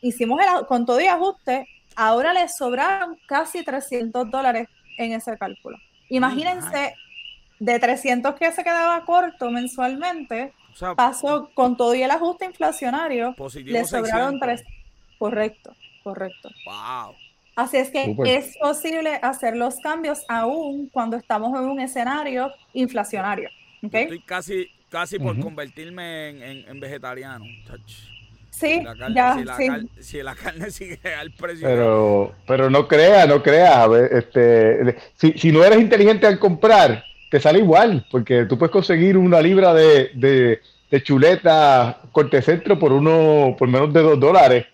hicimos el, con todo y ajuste, ahora le sobraron casi 300 dólares en ese cálculo. Imagínense de 300 que se quedaba corto mensualmente, pasó con todo y el ajuste inflacionario, le sobraron tres. Correcto, correcto. Wow. Así es que es posible hacer los cambios aún cuando estamos en un escenario inflacionario. Estoy casi, casi por convertirme en, vegetariano. Sí, ya, si, la sí. Carne, si la carne *laughs* sigue al precio. Pero, pero no creas, no creas. Este, si, si no eres inteligente al comprar, te sale igual, porque tú puedes conseguir una libra de, de, de chuleta cortecentro por uno, por menos de dos dólares.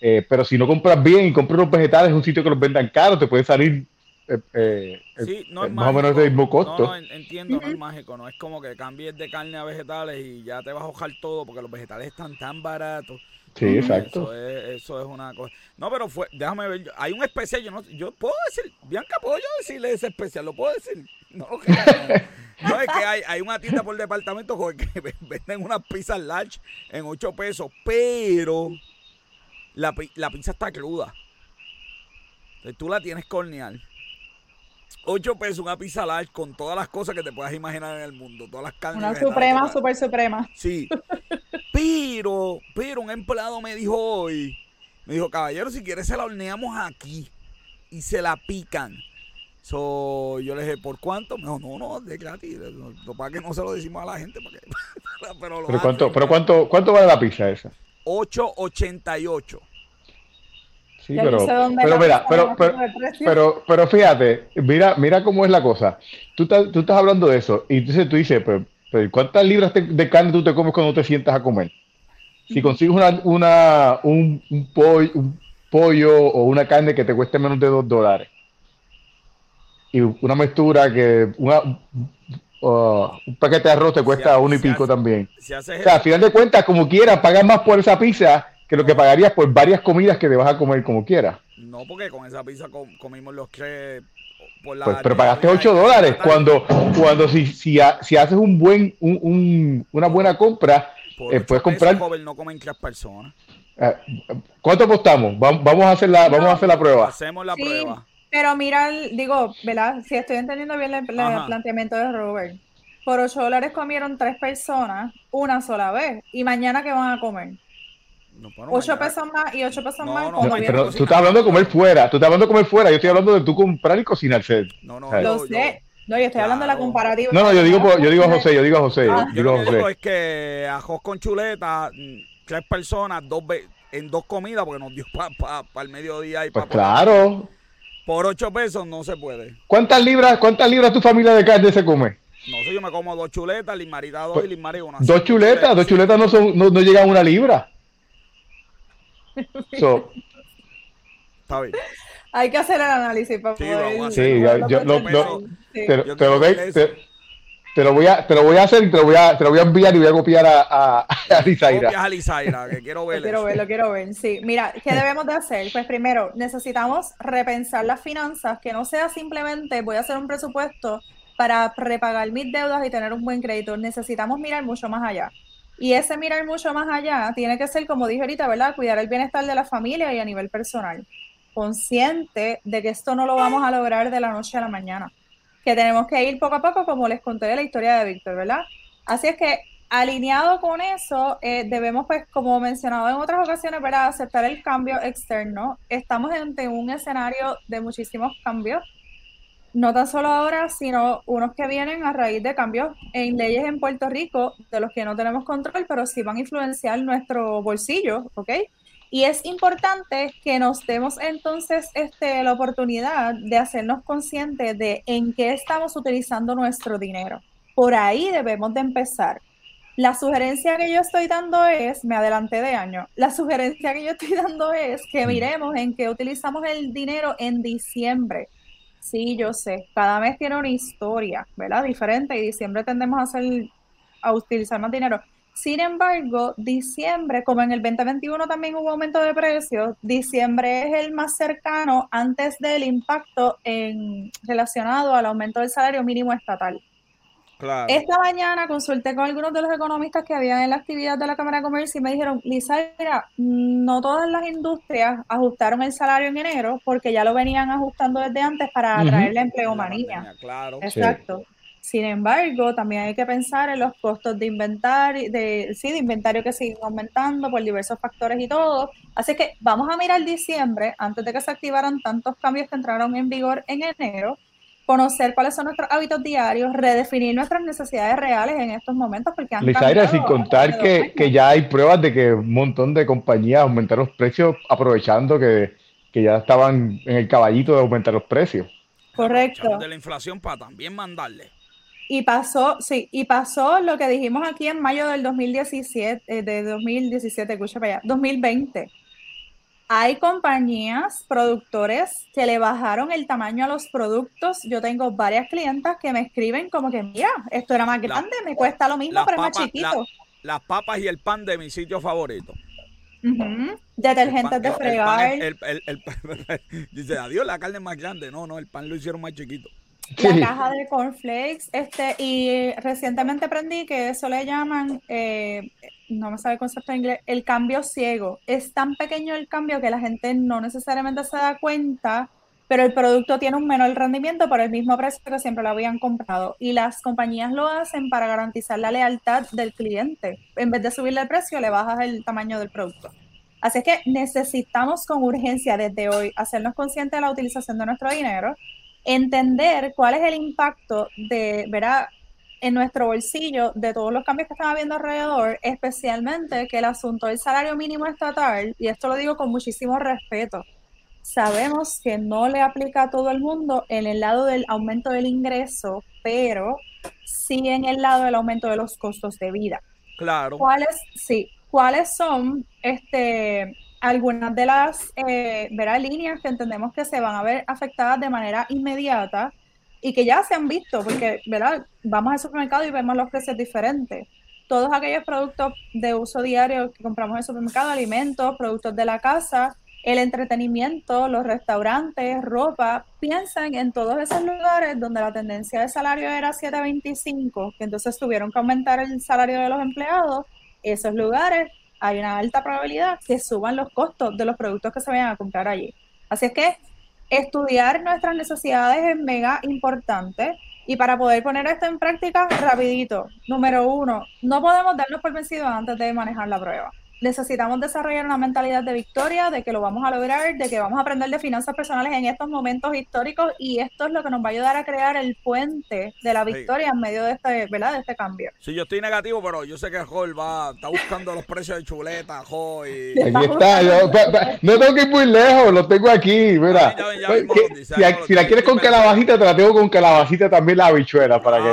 Eh, pero si no compras bien y compras los vegetales en un sitio que los vendan caros, te puede salir eh, eh, sí, no es más o menos del mismo costo. No, no, entiendo, no es mágico, no es como que cambies de carne a vegetales y ya te vas a ojar todo porque los vegetales están tan baratos. Sí, exacto. Eso es, eso es una cosa. No, pero fue, déjame ver, hay un especial, yo no, yo puedo decir, Bianca, ¿puedo yo decirle ese especial? ¿Lo puedo decir? No, *laughs* no, no es que hay, hay una tienda por departamento que *laughs* venden unas pizzas large en 8 pesos, pero la, la pizza está cruda. Entonces tú la tienes corneal 8 pesos una pizza large con todas las cosas que te puedas imaginar en el mundo, todas las carnes. Una suprema, super suprema. Sí. *laughs* pero, pero un empleado me dijo hoy, me dijo, caballero, si quieres se la horneamos aquí y se la pican. So, yo le dije, ¿por cuánto? Me dijo, no, no, de gratis. No, para que no se lo decimos a la gente. *laughs* Para pero, ¿Pero, cuánto, pero cuánto, cuánto vale la pizza esa? 8.88. Sí, pero, pero mira, pero, pero, pero, fíjate, mira, mira cómo es la cosa. Tú, tú estás hablando de eso y entonces tú dices, pero, ¿cuántas libras de carne tú te comes cuando te sientas a comer? Si consigues una, una, un, un, pollo, un pollo o una carne que te cueste menos de dos dólares y una mezcla que una, uh, un paquete de arroz te cuesta uno y pico también. o sea, al final de cuentas, como quieras, pagas más por esa pizza que lo que pagarías por varias comidas que te vas a comer como quieras. No, porque con esa pizza comimos los tres. Por la pues, pero pagaste 8 dólares cuando, cuando si, si, si, haces un buen, un, una buena compra, eh, puedes comprar. no comen tres personas. Eh, ¿Cuánto apostamos? Vamos, a hacer la, vamos a hacer la prueba. Hacemos la prueba. Pero mira, digo, ¿verdad? Si estoy entendiendo bien el, el planteamiento de Robert, por 8 dólares comieron tres personas una sola vez. ¿Y mañana qué van a comer? No, 8 pesos más y 8 pesos más. pero tú estás hablando de comer fuera. Tú estás hablando de comer fuera. Yo estoy hablando de tú comprar y cocinarse. No, no, Lo sé. No, yo estoy hablando de la comparativa. No, no, yo digo, yo digo a José, yo digo a José. Ah. yo, digo lo que digo es que ajos con chuleta, mm, tres personas, dos en dos comidas, porque nos dio para pa, el mediodía y para. Pues claro. Por 8 pesos no se puede. ¿Cuántas libras, cuántas libras tu familia de carne se come? No sé, yo me como dos chuletas, Lismarita dos pues, y Lismarita una. Dos chuletas, dos chuletas no, son, no, no llegan a una libra. *laughs* So, Está bien. Hay que hacer el análisis para sí, poder. Sí, yo, lo, te, lo te, lo voy a, te lo voy a hacer y te lo voy a, te lo voy a enviar y voy a copiar a, a, a Lizaira. a Lizaira, que quiero ver. quiero verlo, quiero ver, sí. Mira, ¿qué debemos de hacer? Pues primero, necesitamos repensar las finanzas, que no sea simplemente voy a hacer un presupuesto para repagar mis deudas y tener un buen crédito. Necesitamos mirar mucho más allá. Y ese mirar mucho más allá tiene que ser, como dije ahorita, ¿verdad? Cuidar el bienestar de la familia y a nivel personal. Consciente de que esto no lo vamos a lograr de la noche a la mañana. Que tenemos que ir poco a poco, como les conté de la historia de Víctor, ¿verdad? Así es que alineado con eso, eh, debemos, pues, como mencionado en otras ocasiones, ¿verdad? Aceptar el cambio externo. Estamos ante un escenario de muchísimos cambios no tan solo ahora, sino unos que vienen a raíz de cambios en leyes en Puerto Rico, de los que no tenemos control, pero sí van a influenciar nuestro bolsillo, ¿ok? Y es importante que nos demos entonces este, la oportunidad de hacernos conscientes de en qué estamos utilizando nuestro dinero. Por ahí debemos de empezar. La sugerencia que yo estoy dando es, me adelanté de año, la sugerencia que yo estoy dando es que mm. miremos en qué utilizamos el dinero en diciembre Sí, yo sé. Cada mes tiene una historia, ¿verdad? Diferente y diciembre tendemos a, hacer, a utilizar más dinero. Sin embargo, diciembre, como en el 2021 también hubo aumento de precios, diciembre es el más cercano antes del impacto en, relacionado al aumento del salario mínimo estatal. Esta mañana consulté con algunos de los economistas que habían en la actividad de la Cámara de Comercio y me dijeron, Lisa, no todas las industrias ajustaron el salario en enero porque ya lo venían ajustando desde antes para atraer la empleomanía. Claro. Exacto. Sin embargo, también hay que pensar en los costos de inventario, de, sí, de inventario que siguen aumentando por diversos factores y todo. Así que vamos a mirar diciembre, antes de que se activaran tantos cambios que entraron en vigor en enero, conocer cuáles son nuestros hábitos diarios, redefinir nuestras necesidades reales en estos momentos. Porque han sin contar que, que, ya hay pruebas de que un montón de compañías aumentaron los precios aprovechando que, que ya estaban en el caballito de aumentar los precios. Correcto. De la inflación para también mandarle. Y pasó, sí, y pasó lo que dijimos aquí en mayo del 2017, eh, de 2017, escucha para allá, 2020 hay compañías, productores que le bajaron el tamaño a los productos. Yo tengo varias clientas que me escriben como que, mira, esto era más grande, me cuesta lo mismo, pero es más chiquito. las papas y el pan de mi sitio favorito. Detergentes de fregar. *laughs* dice, adiós, la carne es más grande. No, no, el pan lo hicieron más chiquito. La caja de cornflakes, este, y recientemente aprendí que eso le llaman eh, no me sabe el concepto en inglés, el cambio ciego. Es tan pequeño el cambio que la gente no necesariamente se da cuenta, pero el producto tiene un menor rendimiento por el mismo precio que siempre lo habían comprado. Y las compañías lo hacen para garantizar la lealtad del cliente. En vez de subirle el precio, le bajas el tamaño del producto. Así que necesitamos con urgencia desde hoy hacernos conscientes de la utilización de nuestro dinero, entender cuál es el impacto de, verá, en nuestro bolsillo de todos los cambios que están habiendo alrededor, especialmente que el asunto del salario mínimo estatal, y esto lo digo con muchísimo respeto, sabemos que no le aplica a todo el mundo en el lado del aumento del ingreso, pero sí en el lado del aumento de los costos de vida. Claro. ¿Cuáles, sí, cuáles son este, algunas de las eh, líneas que entendemos que se van a ver afectadas de manera inmediata? y que ya se han visto, porque ¿verdad? vamos al supermercado y vemos los precios diferentes. Todos aquellos productos de uso diario que compramos en el supermercado, alimentos, productos de la casa, el entretenimiento, los restaurantes, ropa, piensan en todos esos lugares donde la tendencia de salario era 7.25, que entonces tuvieron que aumentar el salario de los empleados, esos lugares hay una alta probabilidad que suban los costos de los productos que se vayan a comprar allí. Así es que estudiar nuestras necesidades es mega importante. Y para poder poner esto en práctica, rapidito, número uno, no podemos darnos por vencidos antes de manejar la prueba necesitamos desarrollar una mentalidad de victoria, de que lo vamos a lograr, de que vamos a aprender de finanzas personales en estos momentos históricos y esto es lo que nos va a ayudar a crear el puente de la victoria en medio de este, ¿verdad? De este cambio. Sí, yo estoy negativo, pero yo sé que Joel va, está buscando los precios de chuleta, Joel. Aquí está, no tengo que ir muy lejos, lo tengo aquí, mira. si, la quieres con calabacita, te la tengo con calabacita también la habichuela para que...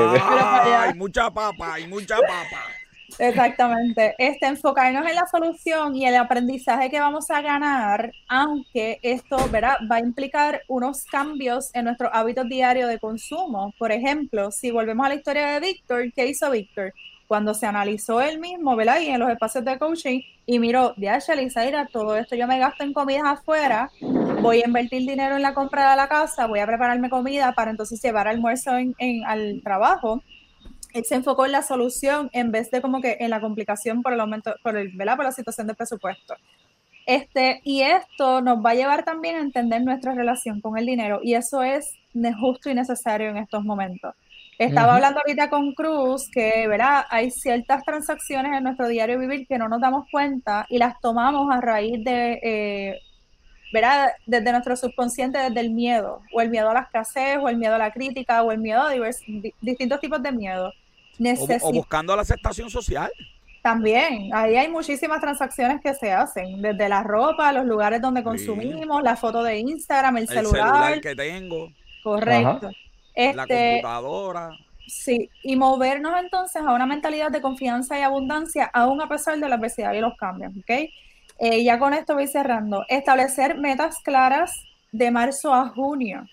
Hay mucha papa, hay mucha papa. Exactamente. Este, enfocarnos en la solución y el aprendizaje que vamos a ganar, aunque esto ¿verdad? va a implicar unos cambios en nuestros hábitos diarios de consumo. Por ejemplo, si volvemos a la historia de Víctor, ¿qué hizo Víctor? Cuando se analizó él mismo, ¿verdad? Y en los espacios de coaching, y miró, ya, Lizaira, todo esto yo me gasto en comidas afuera, voy a invertir dinero en la compra de la casa, voy a prepararme comida para entonces llevar almuerzo en, al trabajo él se enfocó en la solución en vez de como que en la complicación por el aumento, por el, ¿verdad? Por la situación de presupuesto. Este, y esto nos va a llevar también a entender nuestra relación con el dinero y eso es justo y necesario en estos momentos. Estaba hablando ahorita con Cruz que, ¿verdad? Hay ciertas transacciones en nuestro diario vivir que no nos damos cuenta y las tomamos a raíz de, eh, ¿verdad? Desde nuestro subconsciente, desde el miedo, o el miedo a la escasez, o el miedo a la crítica, o el miedo a distintos tipos de miedo o, buscando la aceptación social. También, ahí hay muchísimas transacciones que se hacen, desde la ropa, los lugares donde consumimos, la foto de Instagram, el, celular. que tengo. Correcto. la este, computadora. Sí, y movernos entonces a una mentalidad de confianza y abundancia, aún a pesar de la adversidad y los cambios, ¿ok? Eh, ya con esto voy cerrando. Establecer metas claras de marzo a junio.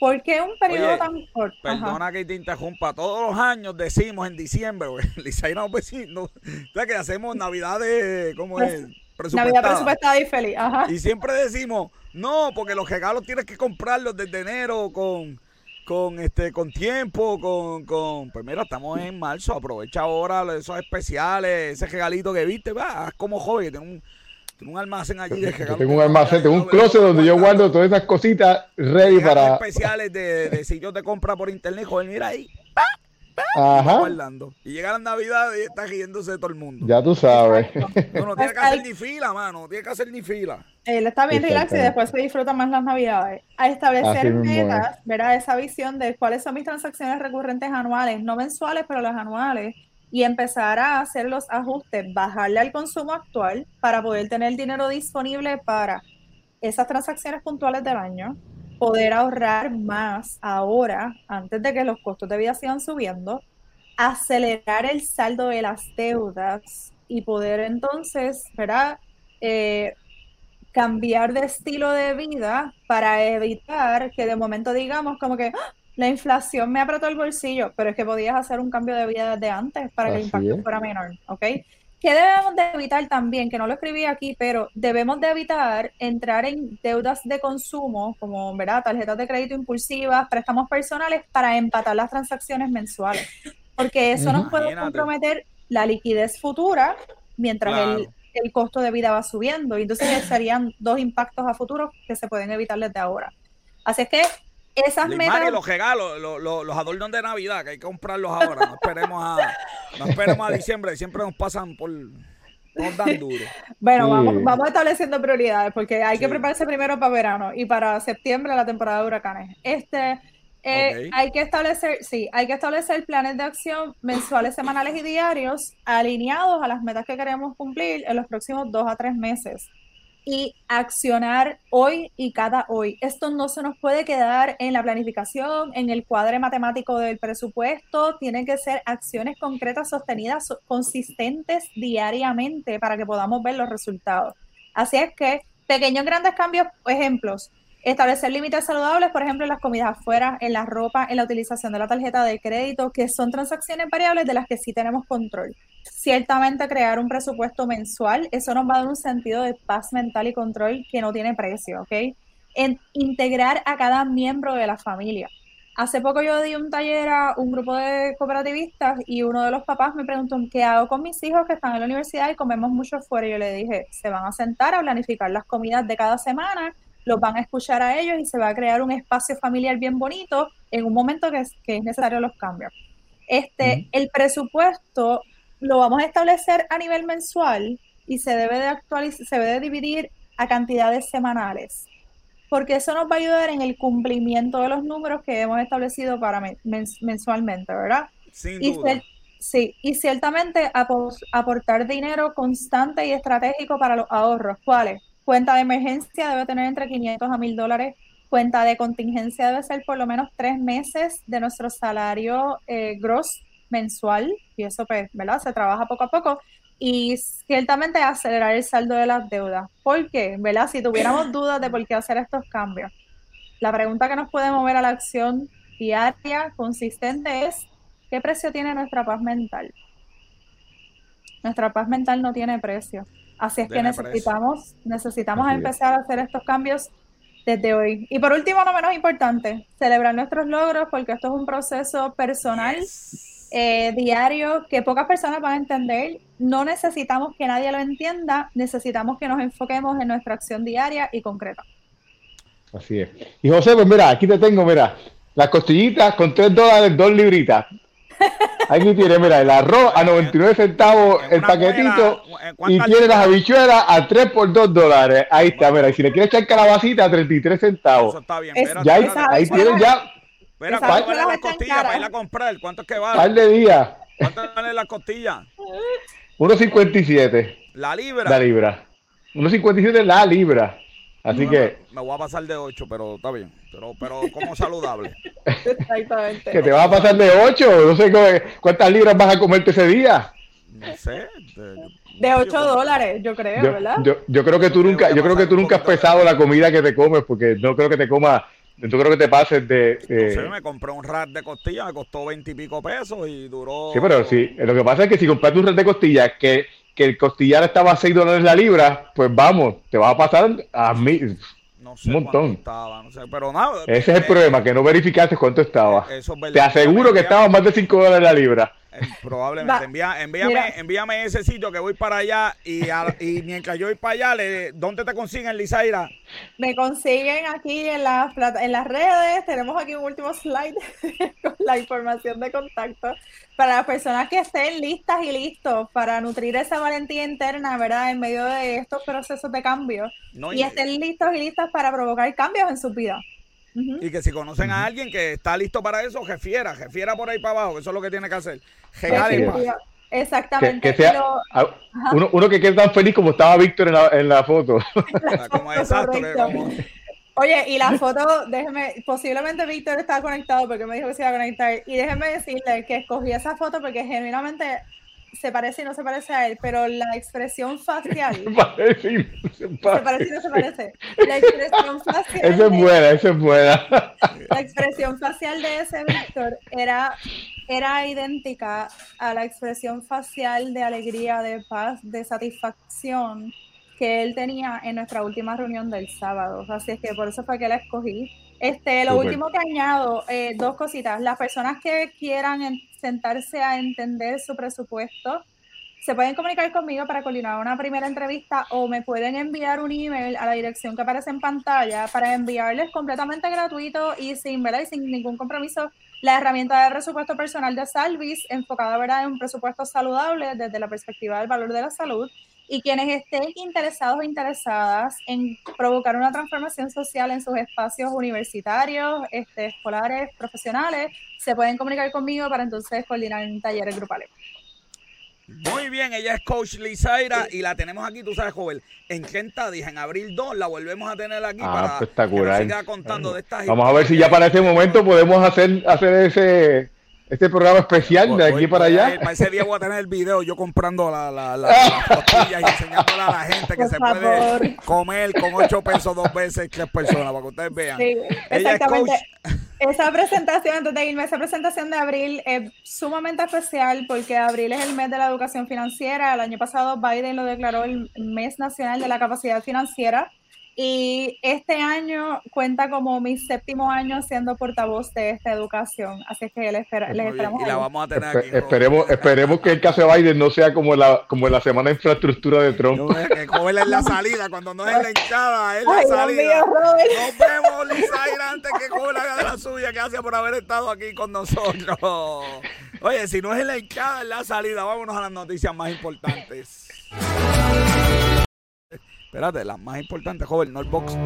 ¿Por qué un periodo tan corto? Perdona que te interrumpa. Todos los años decimos en diciembre, *laughs* Lizaira, vecinos, o que hacemos navidades, ¿cómo es? Navidad presupuestada y feliz. Ajá. Y siempre decimos, no, porque los regalos tienes que comprarlos desde enero con, con este con tiempo, con, con pues mira, estamos en marzo, aprovecha ahora esos especiales, ese regalito que viste, va, como joven, que tiene un tengo un almacén allí de Tengo un almacén, tengo un closet donde yo guardo todas esas cositas ready para. especiales de, de *laughs* sitios de compra por internet, joder, mira ahí. guardando. Y llega la Navidad y está riéndose de todo el mundo. Ya tú sabes. No, no tiene que hacer ni fila, mano. No tiene que hacer ni fila. Él está bien relax y después se disfruta más las Navidades. A establecer metas, verá esa visión de cuáles son mis transacciones recurrentes anuales, no mensuales, pero las anuales y empezar a hacer los ajustes, bajarle al consumo actual para poder tener dinero disponible para esas transacciones puntuales del año, poder ahorrar más ahora, antes de que los costos de vida sigan subiendo, acelerar el saldo de las deudas y poder entonces, ¿verdad? Eh, cambiar de estilo de vida para evitar que de momento digamos como que ¡Ah! La inflación me apretó el bolsillo, pero es que podías hacer un cambio de vida desde antes para que el impacto fuera menor, ¿ok? ¿Qué debemos de evitar también? Que no lo escribí aquí, pero debemos de evitar entrar en deudas de consumo, como ¿verdad? tarjetas de crédito impulsivas, préstamos personales, para empatar las transacciones mensuales. Porque eso nos puede comprometer la liquidez futura mientras el, el, costo de vida va subiendo. Y entonces serían dos impactos a futuro que se pueden evitar desde ahora. Así es que esas metas. los regalos, los, los, adornos de Navidad, que hay que comprarlos ahora. No esperemos a, no esperemos a *laughs* diciembre, siempre nos pasan por. Nos dan duro. Bueno, vamos, vamos estableciendo prioridades porque hay que prepararse primero para verano y para septiembre la temporada de huracanes. Este, eh, Hay que establecer, sí, hay que establecer planes de acción mensuales, semanales y diarios alineados a las metas que queremos cumplir en los próximos dos a tres meses y accionar hoy y cada hoy. Esto no se nos puede quedar en la planificación, en el cuadre matemático del presupuesto, tienen que ser acciones concretas, sostenidas, consistentes diariamente para que podamos ver los resultados. Así es que pequeños grandes cambios, ejemplos, establecer límites saludables, por ejemplo, en las comidas afuera, en la ropa, en la utilización de la tarjeta de crédito, que son transacciones variables de las que sí tenemos control ciertamente crear un presupuesto mensual, eso nos va a dar un sentido de paz mental y control que no tiene precio, ¿ok? En integrar a cada miembro de la familia. Hace poco yo di un taller a un grupo de cooperativistas y uno de los papás me preguntó, ¿qué hago con mis hijos que están en la universidad y comemos mucho fuera? Y yo le dije, se van a sentar a planificar las comidas de cada semana, los van a escuchar a ellos y se va a crear un espacio familiar bien bonito en un momento que es, que es necesario los cambios. Este, El presupuesto lo vamos a establecer a nivel mensual y se debe de actualizar, se debe de dividir a cantidades semanales, porque eso nos va a ayudar en el cumplimiento de los números que hemos establecido para mensualmente, ¿verdad? Sin y duda. sí, y ciertamente aportar dinero constante y estratégico para los ahorros. ¿Cuáles? Cuenta de emergencia debe tener entre 500 a 1000 dólares. Cuenta de contingencia debe ser por lo menos tres meses de nuestro salario eh, gross mensual y eso pues, ¿verdad? Se trabaja poco a poco y ciertamente acelerar el saldo de las deudas. ¿Por qué? ¿Verdad? Si tuviéramos *coughs* dudas de por qué hacer estos cambios, la pregunta que nos puede mover a la acción diaria, consistente, es ¿qué precio tiene nuestra paz mental? Nuestra paz mental no tiene precio. Así es que necesitamos, necesitamos empezar a hacer estos cambios desde hoy. Y por último, no menos importante, celebrar nuestros logros porque esto es un proceso personal. Eh, diario que pocas personas van a entender. No necesitamos que nadie lo entienda, necesitamos que nos enfoquemos en nuestra acción diaria y concreta. Así es. Y José, pues mira, aquí te tengo, mira, las costillitas con 3 dólares, 2 libritas. Aquí tiene, mira, el arroz a 99 centavos el paquetito y tiene las habichuelas a 3 por 2 dólares. Ahí está, mira, y si le quieres echar calabacita a 33 centavos. Eso está bien. ya ahí, ahí tienes ya Espera, ¿cuánto vale la costilla para ir a comprar? ¿Cuánto es que vale? ¿Cuál de día? ¿Cuánto vale la costilla? 1.57. ¿La libra? La libra. 1.57 la libra. Así que. Me voy a pasar de 8, pero está bien. Pero, pero como saludable. *laughs* Exactamente. ¿Que te vas a pasar de 8? No sé cuántas libras vas a comerte ese día. No sé. De, 8 dólares, yo creo, ¿verdad? Yo, yo, creo que tú nunca, yo creo que tú nunca has pesado la comida que te comes, porque no creo que te comas yo creo que te pases de. Eh... me compré un rack de costilla, me costó 20 y pico pesos y duró. Sí, pero sí. Lo que pasa es que si compraste un rack de costilla que, que el costillar estaba a 6 dólares la libra, pues vamos, te va a pasar a mí. No sé un montón. Estaba, no sé, pero nada. Ese es el eh, problema, que no verificaste cuánto estaba. Eso es Te aseguro que estaba más de 5 dólares la libra. Eh, probablemente. envíame, envíame ese sitio que voy para allá y, y mientras yo voy para allá, le, ¿dónde te consiguen, Lizaira? Me consiguen aquí en, las en las redes. Tenemos aquí un último slide *laughs* con la información de contacto para las personas que estén listas y listos para nutrir esa valentía interna, ¿verdad? En medio de estos procesos de cambio. y estén listos y listas para provocar cambios en su vida. Y que si conocen a alguien que está listo para eso, jefiera, jefiera por ahí para abajo, eso es lo que tiene que hacer. Exactamente. uno, uno, que quede tan feliz como estaba Víctor en la, en la foto. *laughs* como exacto, Oye, y la foto, déjeme, posiblemente Víctor estaba conectado porque me dijo que se iba a conectar. Y déjeme decirle que escogí esa foto porque genuinamente se parece y no se parece a él, pero la expresión facial. *laughs* se parece y no se parece. Se no se parece. La expresión *laughs* facial. Esa es buena, esa es buena. La expresión facial de ese Víctor era, era idéntica a la expresión facial de alegría, de paz, de satisfacción que él tenía en nuestra última reunión del sábado. Así es que por eso fue que la escogí. Este, lo último que añado, eh, dos cositas. Las personas que quieran sentarse a entender su presupuesto, se pueden comunicar conmigo para coordinar una primera entrevista o me pueden enviar un email a la dirección que aparece en pantalla para enviarles completamente gratuito y sin, ¿verdad? y sin ningún compromiso la herramienta de presupuesto personal de Salvis enfocada ¿verdad? en un presupuesto saludable desde la perspectiva del valor de la salud y quienes estén interesados o interesadas en provocar una transformación social en sus espacios universitarios, este, escolares, profesionales, se pueden comunicar conmigo para entonces coordinar en talleres grupales. Muy bien, ella es Coach Lizaira y la tenemos aquí, tú sabes, joven, en dije en abril 2, la volvemos a tener aquí ah, para espectacular. que nos siga contando de estas Vamos a ver si ya para ese momento podemos hacer, hacer ese este programa especial de aquí para allá. Para ese día voy a tener el video yo comprando la, la, la, y enseñándole a la gente que se puede comer con 8 pesos dos veces tres personas, para que ustedes vean. Sí, exactamente. Esa presentación, antes de esa presentación de abril es sumamente especial porque abril es el mes de la educación financiera. El año pasado Biden lo declaró el mes nacional de la capacidad financiera. Y este año cuenta como mi séptimo año siendo portavoz de esta educación. Así que les, esperamos. Y la vamos a tener aquí. Esperemos, esperemos que el caso de Biden no sea como la, como la semana de infraestructura de Trump. No, que joven es la salida, cuando no es la hinchada, es la salida. Nos vemos, Lisa antes que joven haga de la suya. Gracias por haber estado aquí con nosotros. Oye, si no es la hinchada, es la salida. Vámonos a las noticias más importantes. Espérate, la más importante, joven, no el box.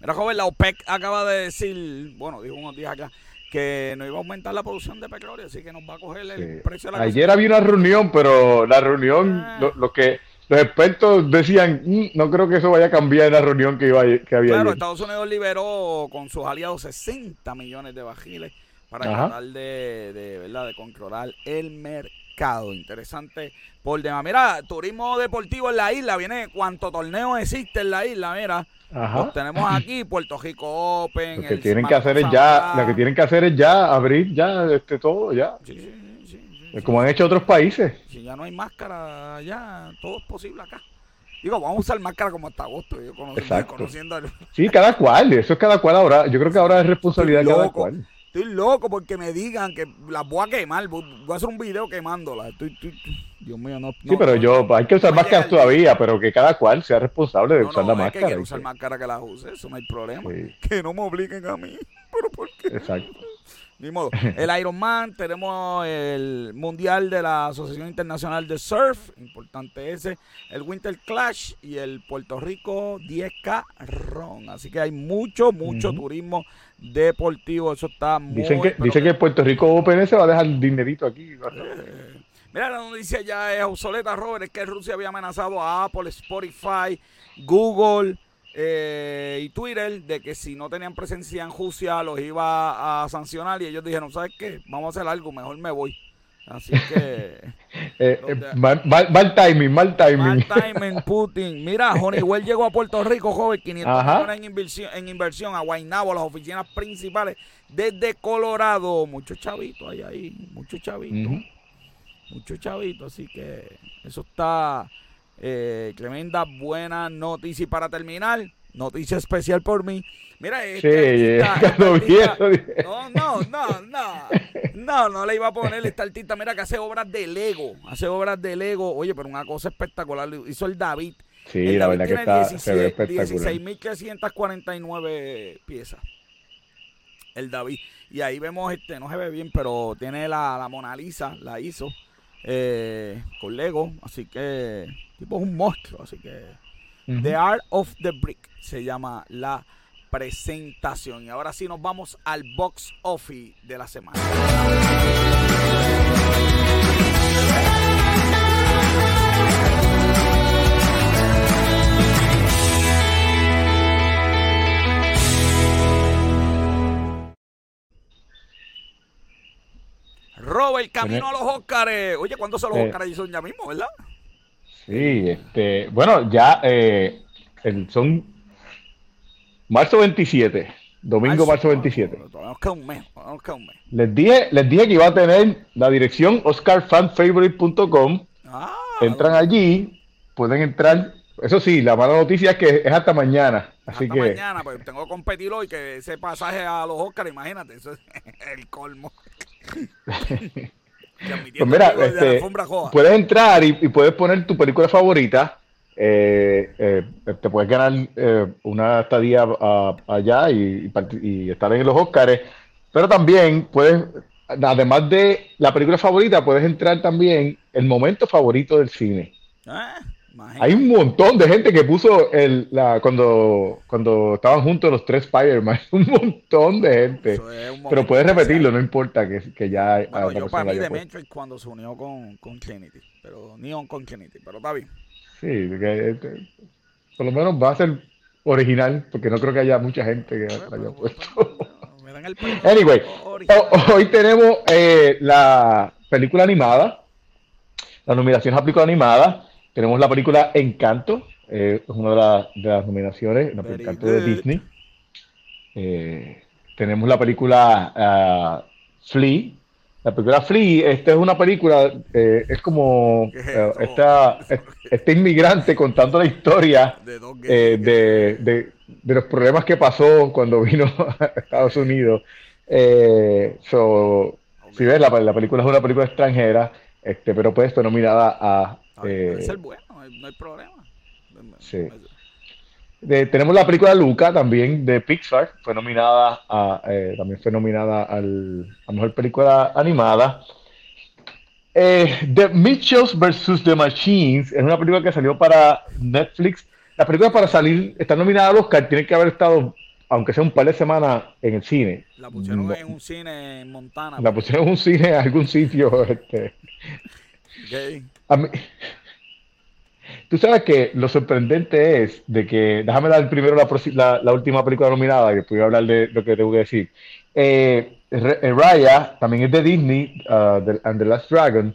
Mira, joven, la OPEC acaba de decir, bueno, dijo unos días acá, que no iba a aumentar la producción de petróleo, así que nos va a coger el precio de la Ayer había una reunión, pero la reunión, ah. lo, que los expertos decían, mm, no creo que eso vaya a cambiar en la reunión que, iba, que había Claro, Estados Unidos liberó con sus aliados 60 millones de bajiles para tratar de, de, ¿verdad? de controlar el mercado. Interesante por demás. Mira, turismo deportivo en la isla, viene cuánto torneo existe en la isla, mira. Los tenemos aquí, Puerto Rico Open. Lo que tienen que hacer es ya, lo que tienen que hacer es ya abrir ya este todo ya. Sí, sí. Como han hecho otros países. Si ya no hay máscara, ya todo es posible acá. Digo, vamos a usar máscara como hasta agosto. Yo conociendo, Sí, cada cual, eso es cada cual ahora. Yo creo que ahora es responsabilidad de cada cual. Estoy loco porque me digan que las voy a quemar. Voy a hacer un video quemándolas. Dios mío, no, Sí, pero yo, hay que usar máscaras todavía, pero que cada cual sea responsable de usar la máscara. Que usar máscara que las use, eso no hay problema. *laughs* Que no me obliguen a mí. Pero ¿por qué? Exacto. Ni modo. El Ironman, tenemos el Mundial de la Asociación Internacional de Surf, importante ese, el Winter Clash y el Puerto Rico 10K Ron. Así que hay mucho, mucho turismo deportivo. Eso está muy. Dicen que, dice que Puerto Rico Open se va a dejar dinerito aquí. Eh, mira, la noticia ya es obsoleta, Robert. Es que Rusia había amenazado a Apple, Spotify, Google eh, y Twitter de que si no tenían presencia en Rusia los iba a sancionar y ellos dijeron, ¿sabes qué? Vamos a hacer algo, mejor me voy. Así que... *laughs* Eh, eh, mal, timing, mal timing. Mal timing, *laughs* Putin. Mira, Honeywell llegó a Puerto Rico, joven, 500 millones en inversión, en inversión a Guaynabo, las oficinas principales desde Colorado. Muchos chavitos hay ahí, muchos chavitos. Muchos chavitos, así que eso está Eh, tremenda buena noticia. Y para terminar, noticia especial por mí. Mira, este *laughs* no, no, no, no. No, no le iba a poner esta artista. Mira que hace obras de Lego. Hace obras de Lego. Oye, pero una cosa espectacular. Hizo el David. Sí, la verdad que está 16.349 piezas. El David. Y ahí vemos, este, no se ve bien, pero tiene la, la Mona Lisa, la hizo eh, con Lego. Así que, tipo es un monstruo. Así que, The Art of the Brick se llama la presentación. Y ahora sí nos vamos al box office de la semana. Robert, camino a los Óscares. Oye, ¿cuándo son los eh, Óscares? Son ya mismo, ¿verdad? Sí, este, bueno, ya eh, son Marzo 27. Domingo, marzo, 27. un mes, un mes. Les dije, les dije que iba a tener la dirección oscarfanfavorite.com. Ah, Entran allí, pueden entrar. Eso sí, la mala noticia es que es hasta mañana. Así hasta que... mañana, pues tengo que competir hoy, que ese pasaje a los Oscars, imagínate, eso es *laughs* el colmo. *laughs* pues mira, este, puedes entrar y, y puedes poner tu película favorita eh, eh, te puedes ganar eh, una estadía allá y, estar en los Oscars, pero también puedes, además de la película favorita, puedes entrar también el momento favorito del cine. Ah, Hay un montón de gente que puso el, la, cuando, cuando estaban juntos los tres Spider-Man, *laughs* un montón de gente. Pero puedes repetirlo, no importa que, que ya... Bueno, yo para mí de Matrix cuando se unió con, con Trinity, pero Neon con Trinity, pero está bien. Sí, este, por lo menos va a ser original, porque no creo que haya mucha gente que haya puesto. *laughs* anyway, hoy tenemos eh, la película animada, la nominación a película animada. Tenemos la película Encanto, eh, es una de, las nominaciones, la Encanto de Disney. Eh, tenemos la película uh, Flea, la película Flea, esta es una película, eh, es como esta, *laughs* este inmigrante contando la historia eh, de, de, de, los problemas que pasó cuando *laughs* vino a Estados Unidos. so, si ves, la, la, película es una película extranjera, este, pero pues fue nominada a... puede ser bueno, no hay, problema. Sí tenemos la película Luca también de Pixar, fue nominada a, eh, también fue nominada al, a mejor película animada. Eh, the Mitchells vs. The Machines es una película que salió para Netflix. La película para salir, está nominada al Oscar, tiene que haber estado, aunque sea un par de semanas, en el cine. La pusieron en un cine en Montana. La pusieron en un cine en algún sitio. *laughs* Este. A mí, *laughs* Tú sabes que lo sorprendente es de que, déjame dar primero la, la, última película nominada, que voy hablar de lo que tengo que decir. Eh, eh, Raya también es de Disney, uh, and the Last Dragon.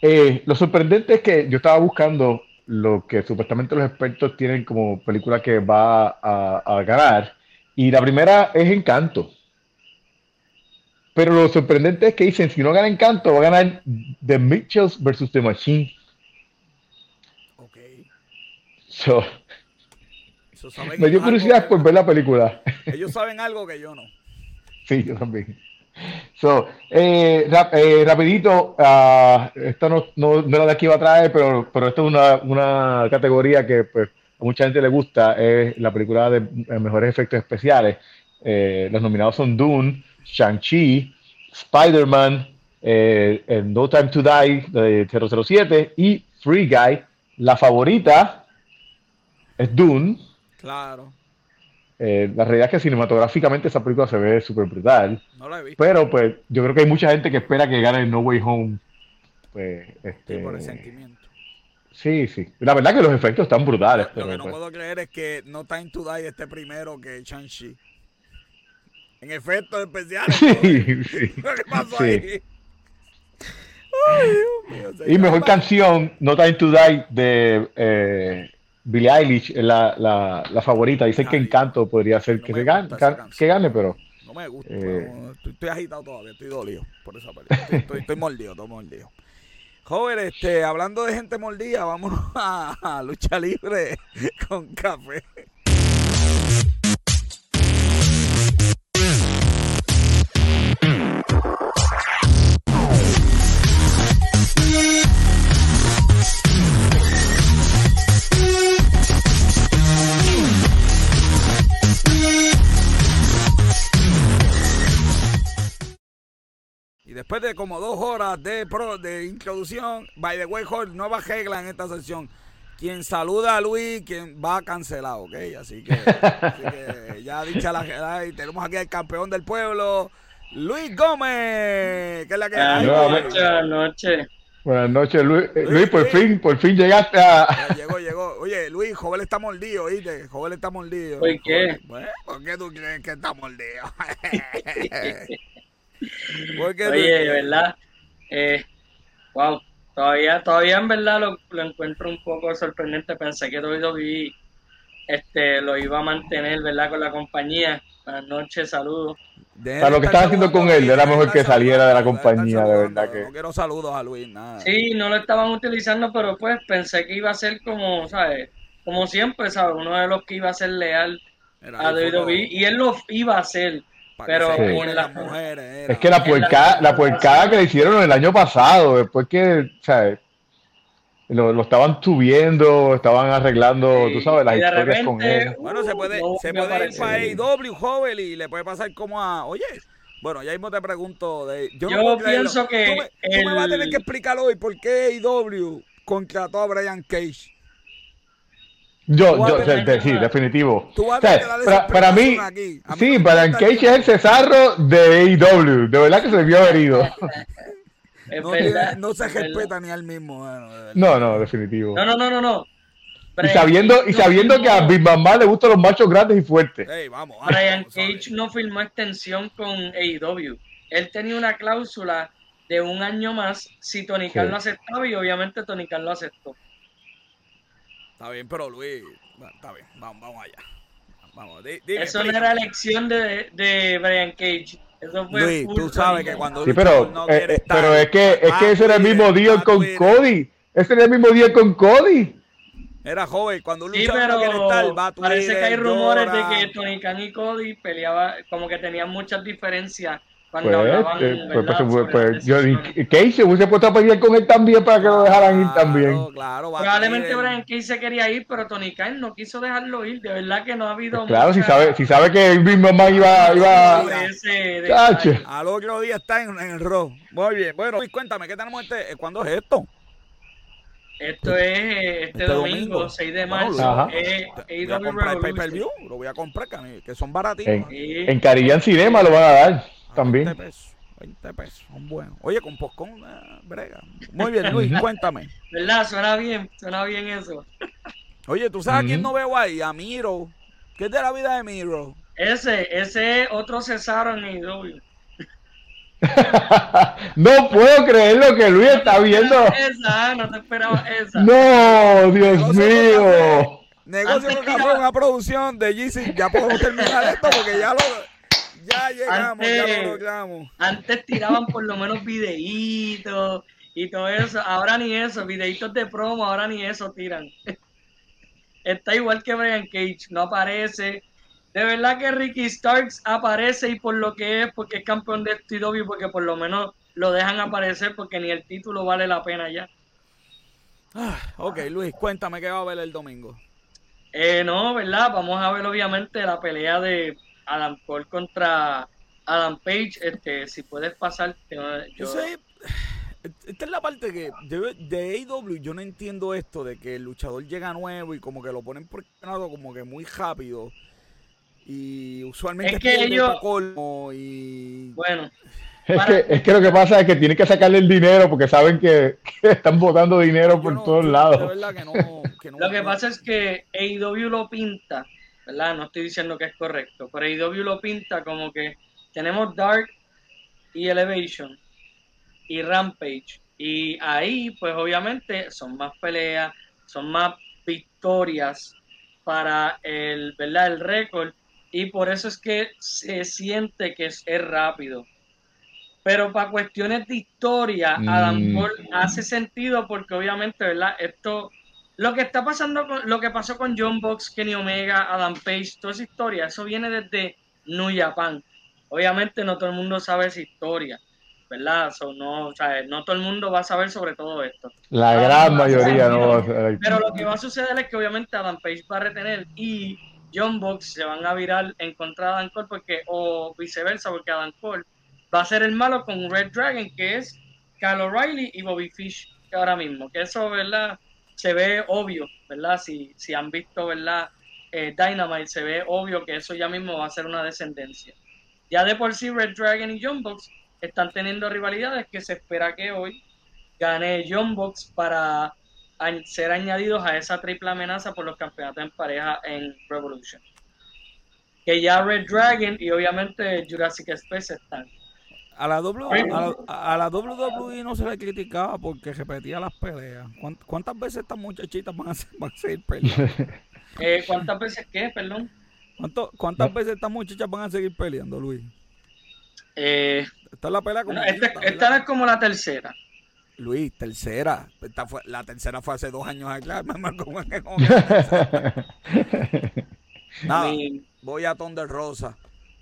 Eh, lo sorprendente es que yo estaba buscando lo que supuestamente los expertos tienen como película que va a, a ganar, y la primera es Encanto. Pero lo sorprendente es que dicen, si no gana Encanto, va a ganar The Mitchells versus The Machine. me dio curiosidad por ver la película. Ellos saben algo que yo no. *laughs* Sí, yo también. So, eh, eh, rapidito, uh, esto no, no, no, era de aquí va a traer, pero, pero esto es una, una categoría que pues, a mucha gente le gusta, es la película de mejores efectos especiales. Eh, los nominados son Dune, Shang-Chi, Spider-Man, No Time to Die de 007 y Free Guy. La favorita es Dune. Claro. Eh, la realidad es que cinematográficamente esa película se ve súper brutal. No la he visto. Pero pues yo creo que hay mucha gente que espera que gane No Way Home. Pues, este, por el sentimiento. Sí, sí. La verdad que los efectos están brutales. Lo, que no pues puedo creer es que No Time to Die esté primero que Shang-Chi. En efectos especiales. Sí, sí. *laughs* ¿Qué pasó ahí? Ay, Dios mío, y mejor canción, No Time to Die, de eh, Billie Eilish la, la, la favorita. Dicen que Encanto podría ser que, gane, que gane, pero. No me gusta. Eh, estoy, agitado todavía, estoy dolido por esa parte. Estoy, estoy, *laughs* mordido, estoy mordido. Joven, este, hablando de gente mordida, vámonos *laughs* a lucha libre con café. Después de como dos horas de, pro, de introducción, by the way, Jorge, nueva regla en esta sesión. Quien saluda a Luis, quien va cancelado, ¿ok? Así que, así que ya dicha la y tenemos aquí al campeón del pueblo, Luis Gómez. Que es la que Buenas noches, buenas noches. Luis. Luis, por fin, por fin llegaste a. llegó, llegó. Oye, Luis, Joven está mordido, ¿oíste? Joven está mordido. ¿Por qué? ¿Por qué tú crees que está mordido? *laughs* Oye, ¿verdad? Eh, wow, todavía, todavía en verdad lo, encuentro un poco sorprendente. Pensé que WWE este, lo iba a mantener, ¿verdad? Con la compañía. Buenas noches, saludos. Para lo que estaba haciendo con él, era mejor que saliera de la compañía, de verdad que. No quiero saludos a Luis, nada. Sí, no lo estaban utilizando, pero pues pensé que iba a ser como, ¿sabes? Como siempre, ¿sabes? Uno de los que iba a ser leal a WWE, y él lo iba a hacer pero las mujeres. Es que la puercada, la puercada que le hicieron el año pasado, después que, ¿sabes? Lo, lo, estaban subiendo, estaban arreglando, tú sabes, las historias con él. Bueno, se puede, se puede ir para AEW, joven, y le puede pasar como a, oye, bueno, ya mismo te pregunto, de, yo, yo pienso que... Tú me, vas a tener que explicar hoy por qué AEW contrató a Brian Cage. Yo, yo, sí, definitivo. para, mí, sí, Brian Cage es el cesarro de AEW. De verdad que se vio herido. *laughs* no, se respeta ni al mismo. no, no, definitivo. No, no, no, no. y sabiendo, y sabiendo que a Big Mama le gustan los machos grandes y fuertes. Brian Cage no firmó extensión con AEW. Él tenía una cláusula de un año más si Tony Khan lo aceptaba y obviamente Tony Khan lo aceptó. Está bien, pero Luis, está bien, vamos, vamos allá. Vamos, Eso no era elección de, de Brian Cage. Eso fue Luis, tú sabes que cuando sí, pero, no eh, quiere estar, pero es que es que ese era el mismo día con Cody. Ese era el mismo día con Cody. Era joven, cuando un sí, pero no quiere estar, va a Parece que hay rumores de que Tony Khan y Cody peleaban, como que tenían muchas diferencias pues, eh, pues, pues, pues yo, Casey hubiese puesto a pelear con él también para que lo dejaran ir también. Claro, Probablemente Brian Casey quería ir, pero Tony Khan no quiso dejarlo ir. De verdad que no ha habido. claro, si sabe, si sabe que el mismo más iba. iba... Al otro día está en, el rojo. Muy bien. Bueno, cuéntame, ¿qué tenemos este? Eh, ¿Cuándo es esto? Esto es este, este domingo, 6 de marzo. Eh, voy a comprar el pay-per-view, lo voy a comprar, que son baratitos. En, en Caribbean Cinema lo van a dar. También. 20 pesos. 20 pesos, son buenos. Oye, con Poscón, eh, brega. Muy bien, Luis, cuéntame. ¿Verdad? Suena bien, suena bien eso. Oye, ¿tú sabes a quién no veo ahí? A Miro. ¿Qué es de la vida de Miro? Ese, ese es otro Cesaro en IW. *laughs* no puedo creer lo que Luis está viendo. Esa, no te esperaba esa. No, Dios mío. Negocio con café, una producción de GC. Ya podemos terminar esto porque ya lo ya llegamos, antes, ya lo logramos. Antes tiraban por lo menos videitos y todo eso. Ahora ni eso, videitos de promo, ahora ni eso tiran. Está igual que Brian Cage, no aparece. De verdad que Ricky Starks aparece y por lo que es, porque es campeón de STW, porque por lo menos lo dejan aparecer porque ni el título vale la pena ya. Ah, ok, Luis, cuéntame qué va a ver el domingo. Eh, no, ¿verdad? Vamos a ver obviamente la pelea de Adam Cole contra Adam Page, este, si puedes pasar, yo... Sé, esta es la parte que de, de AEW yo no entiendo esto de que el luchador llega nuevo y como que lo ponen por lado como que muy rápido y usualmente es que ellos y bueno es, que, es que lo que pasa es que tienen que sacarle el dinero porque saben que, están botando dinero por todos lados. lo que pasa es que AEW lo pinta ¿verdad? No estoy diciendo que es correcto, pero AEW lo pinta como que tenemos Dark y Elevation y Rampage. Y ahí, pues obviamente, son más peleas, son más victorias para el, ¿verdad? el récord. Y por eso es que se siente que es, rápido. Pero para cuestiones de historia, Adam mm. Cole hace sentido porque obviamente, ¿verdad? Esto, lo que está pasando, con, lo que pasó con John Box, Kenny Omega, Adam Page, toda esa historia, eso viene desde New Japan. Obviamente no todo el mundo sabe esa historia. ¿verdad? no, o sea, no todo el mundo va a saber sobre todo esto. La gran mayoría no va a saber. Pero lo que va a suceder es que obviamente Adam Page va a retener y John Box se van a virar en contra de Adam Cole porque, o viceversa, porque Adam Cole va a ser el malo con Red Dragon, que es Kyle O'Reilly y Bobby Fish ahora mismo. Que eso, ¿verdad? Se ve obvio, ¿verdad? Si, si han visto, ¿verdad? Eh, Dynamite, se ve obvio que eso ya mismo va a ser una descendencia. Ya de por sí Red Dragon y John están teniendo rivalidades que se espera que hoy gane John para ser añadidos a esa triple amenaza por los campeonatos en pareja en Revolution. Que ya Red Dragon y obviamente Jurassic Space están. A la, w, a, la, WWE no se le criticaba porque repetía las peleas. ¿Cuántas veces estas muchachitas van a, seguir peleando? *laughs* Eh, ¿Cuántas veces qué, perdón? ¿Cuántas veces estas muchachas van a seguir peleando, Luis? Eh, esta es la pelea como. esta, esta, es como la tercera. Luis, tercera. Esta fue, la tercera fue hace dos años *laughs* acá. *laughs* Nada, voy a Thunder Rosa.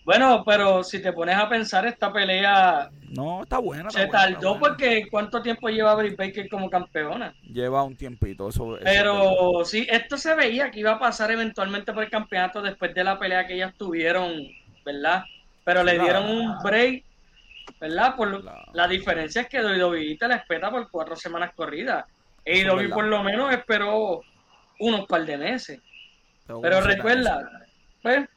Bueno, pero si te pones a pensar, esta pelea. No, está buena. se tardó porque ¿cuánto tiempo lleva Brie Baker como campeona? Lleva un tiempito, eso. pero sí, esto se veía que iba a pasar eventualmente por el campeonato después de la pelea que ellas tuvieron, ¿verdad? Pero le dieron un break ¿verdad? Por la diferencia es que WWE te la espera por cuatro semanas corridas. AEW por lo menos esperó unos par de meses. Pero, recuerda, pues,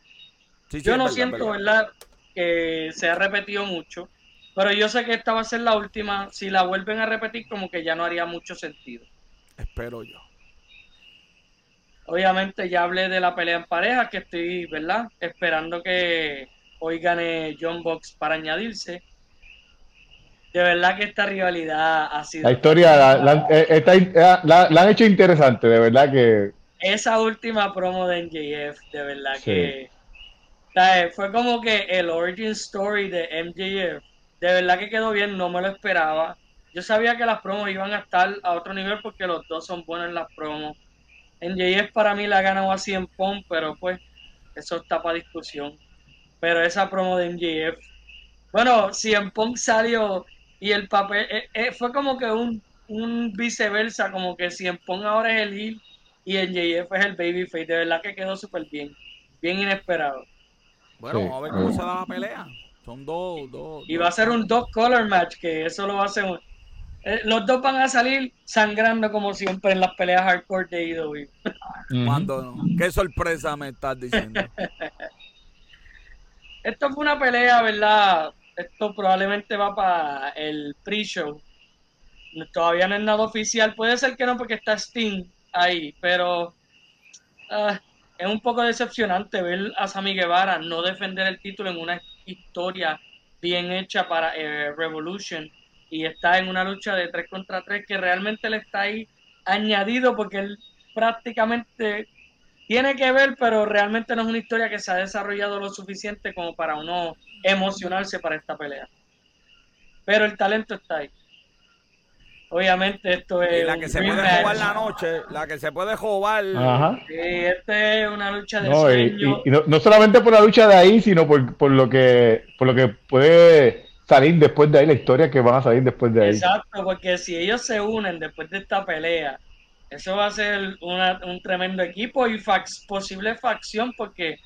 yo no siento, verdad. que se ha repetido mucho, pero yo sé que esta va a ser la última. Si la vuelven a repetir, como que ya no haría mucho sentido. Espero yo. Obviamente ya hablé de la pelea en pareja, que estoy, ¿verdad? Esperando que hoy gane John Box para añadirse de verdad que esta rivalidad ha sido. La historia la, eh, eh, han hecho interesante, de verdad que. Esa última promo de MJF, de verdad que. Fue como que el origin story de MJF. De verdad que quedó bien, no me lo esperaba. Yo sabía que las promos iban a estar a otro nivel porque los dos son buenos en las promos. MJF para mí la ganó así en POM, pero pues eso está para discusión. Pero esa promo de MJF. Bueno, si en Punk salió y el papel eh, eh, fue como que un, un, viceversa, como que si en Pong ahora es el heel y en JF es el babyface. De verdad que quedó súper bien, bien inesperado. Bueno, vamos a ver cómo se da la pelea. Son dos, dos. Y va a ser un dos color match, que eso lo va a hacer. Eh, los dos van a salir sangrando como siempre en las peleas hardcore de IW. ¿Cuándo ¿Qué sorpresa me estás diciendo? *laughs* Esto fue una pelea, ¿verdad? esto probablemente va para el pre-show. Todavía no es nada oficial. Puede ser que no porque está Steam ahí, pero ah, es un poco decepcionante ver a Sammy Guevara no defender el título en una historia bien hecha para eh, Revolution y está en una lucha de 3 contra 3 que realmente le está ahí añadido porque él prácticamente tiene que ver, pero realmente no es una historia que se ha desarrollado lo suficiente como para uno emocionarse para esta pelea. Pero el talento está ahí. Obviamente esto es... la que se puede jugar la noche, la que se puede jugar... Ajá. Sí, esta es una lucha de no, Y, no, solamente por la lucha de ahí, sino por, por, lo que, por lo que puede salir después de ahí, la historia que van a salir después de ahí. Exacto, porque si ellos se unen después de esta pelea eso va a ser un tremendo equipo y fax, posible facción porque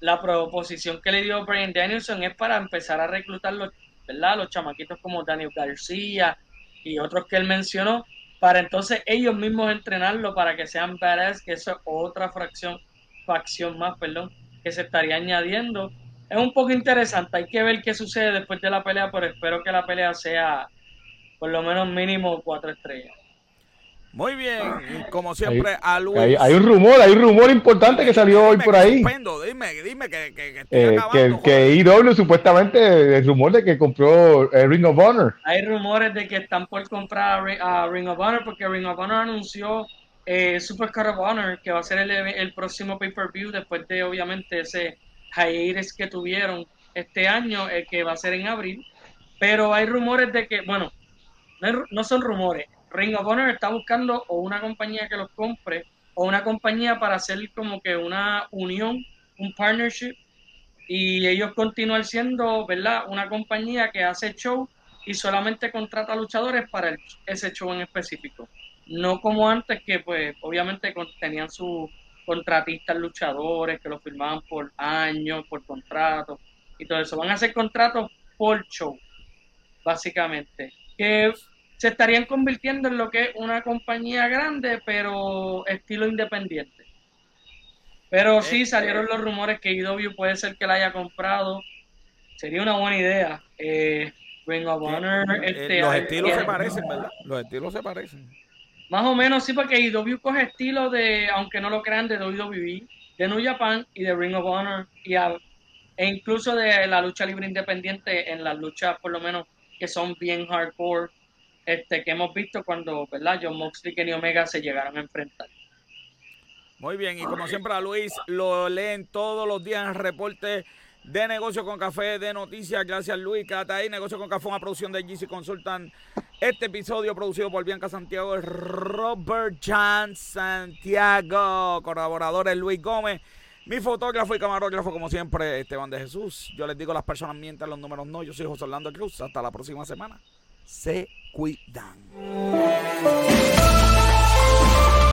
la proposición que le dio Brian Danielson es para empezar a reclutar los, ¿verdad? los chamaquitos como Daniel García y otros que él mencionó, para entonces ellos mismos entrenarlo para que sean badass, que eso es otra fracción, facción más, perdón, que se estaría añadiendo. Es un poco interesante, hay que ver qué sucede después de la pelea, pero espero que la pelea sea por lo menos mínimo cuatro estrellas. Muy bien, como siempre, hay, a Luis. Hay, un rumor, hay un rumor importante que salió hoy por ahí. dime, dime que, que, estoy eh, acabando, que, IW supuestamente, el rumor de que compró eh, Ring of Honor. Hay rumores de que están por comprar a Ring of Honor porque Ring of Honor anunció eh, Super Card of Honor, que va a ser el, el próximo pay-per-view después de, obviamente, ese hiatus que tuvieron este año, que va a ser en abril. Pero hay rumores de que, bueno, no, son rumores. Ring of Honor está buscando o una compañía que los compre o una compañía para hacer como que una unión, un partnership y ellos continúan siendo, ¿verdad? Una compañía que hace show y solamente contrata luchadores para ese show en específico. No como antes que pues obviamente tenían sus contratistas luchadores que los firmaban por años, por contratos y todo eso. Van a hacer contratos por show, básicamente. Que se estarían convirtiendo en lo que es una compañía grande, pero estilo independiente. Pero sí eh, salieron eh. los rumores que IW puede ser que la haya comprado. Sería una buena idea. Eh, Ring of Honor. Este, los estilos se parecen, ¿verdad? Los estilos se parecen. Más o menos, sí, porque IW coge estilo de, aunque no lo crean, de WWE, de New Japan y de Ring of Honor, y e incluso de la lucha libre independiente en las luchas, por lo menos, que son bien hardcore, este, que hemos visto cuando, ¿verdad? John Moxley y Kenny Omega se llegaron a enfrentar. Muy bien, y como siempre a Luis lo leen todos los días en el reporte de Negocio con Café de Noticias. Gracias Luis, quédate ahí. Negocio con Café, una producción de GC Consultan. Este episodio producido por Bianca Santiago, Robert Chan Santiago, colaboradores Luis Gómez. Mi fotógrafo y camarógrafo, como siempre, Esteban de Jesús. Yo les digo, las personas mienten, los números no. Yo soy José Orlando Cruz. Hasta la próxima semana. Se cuidan.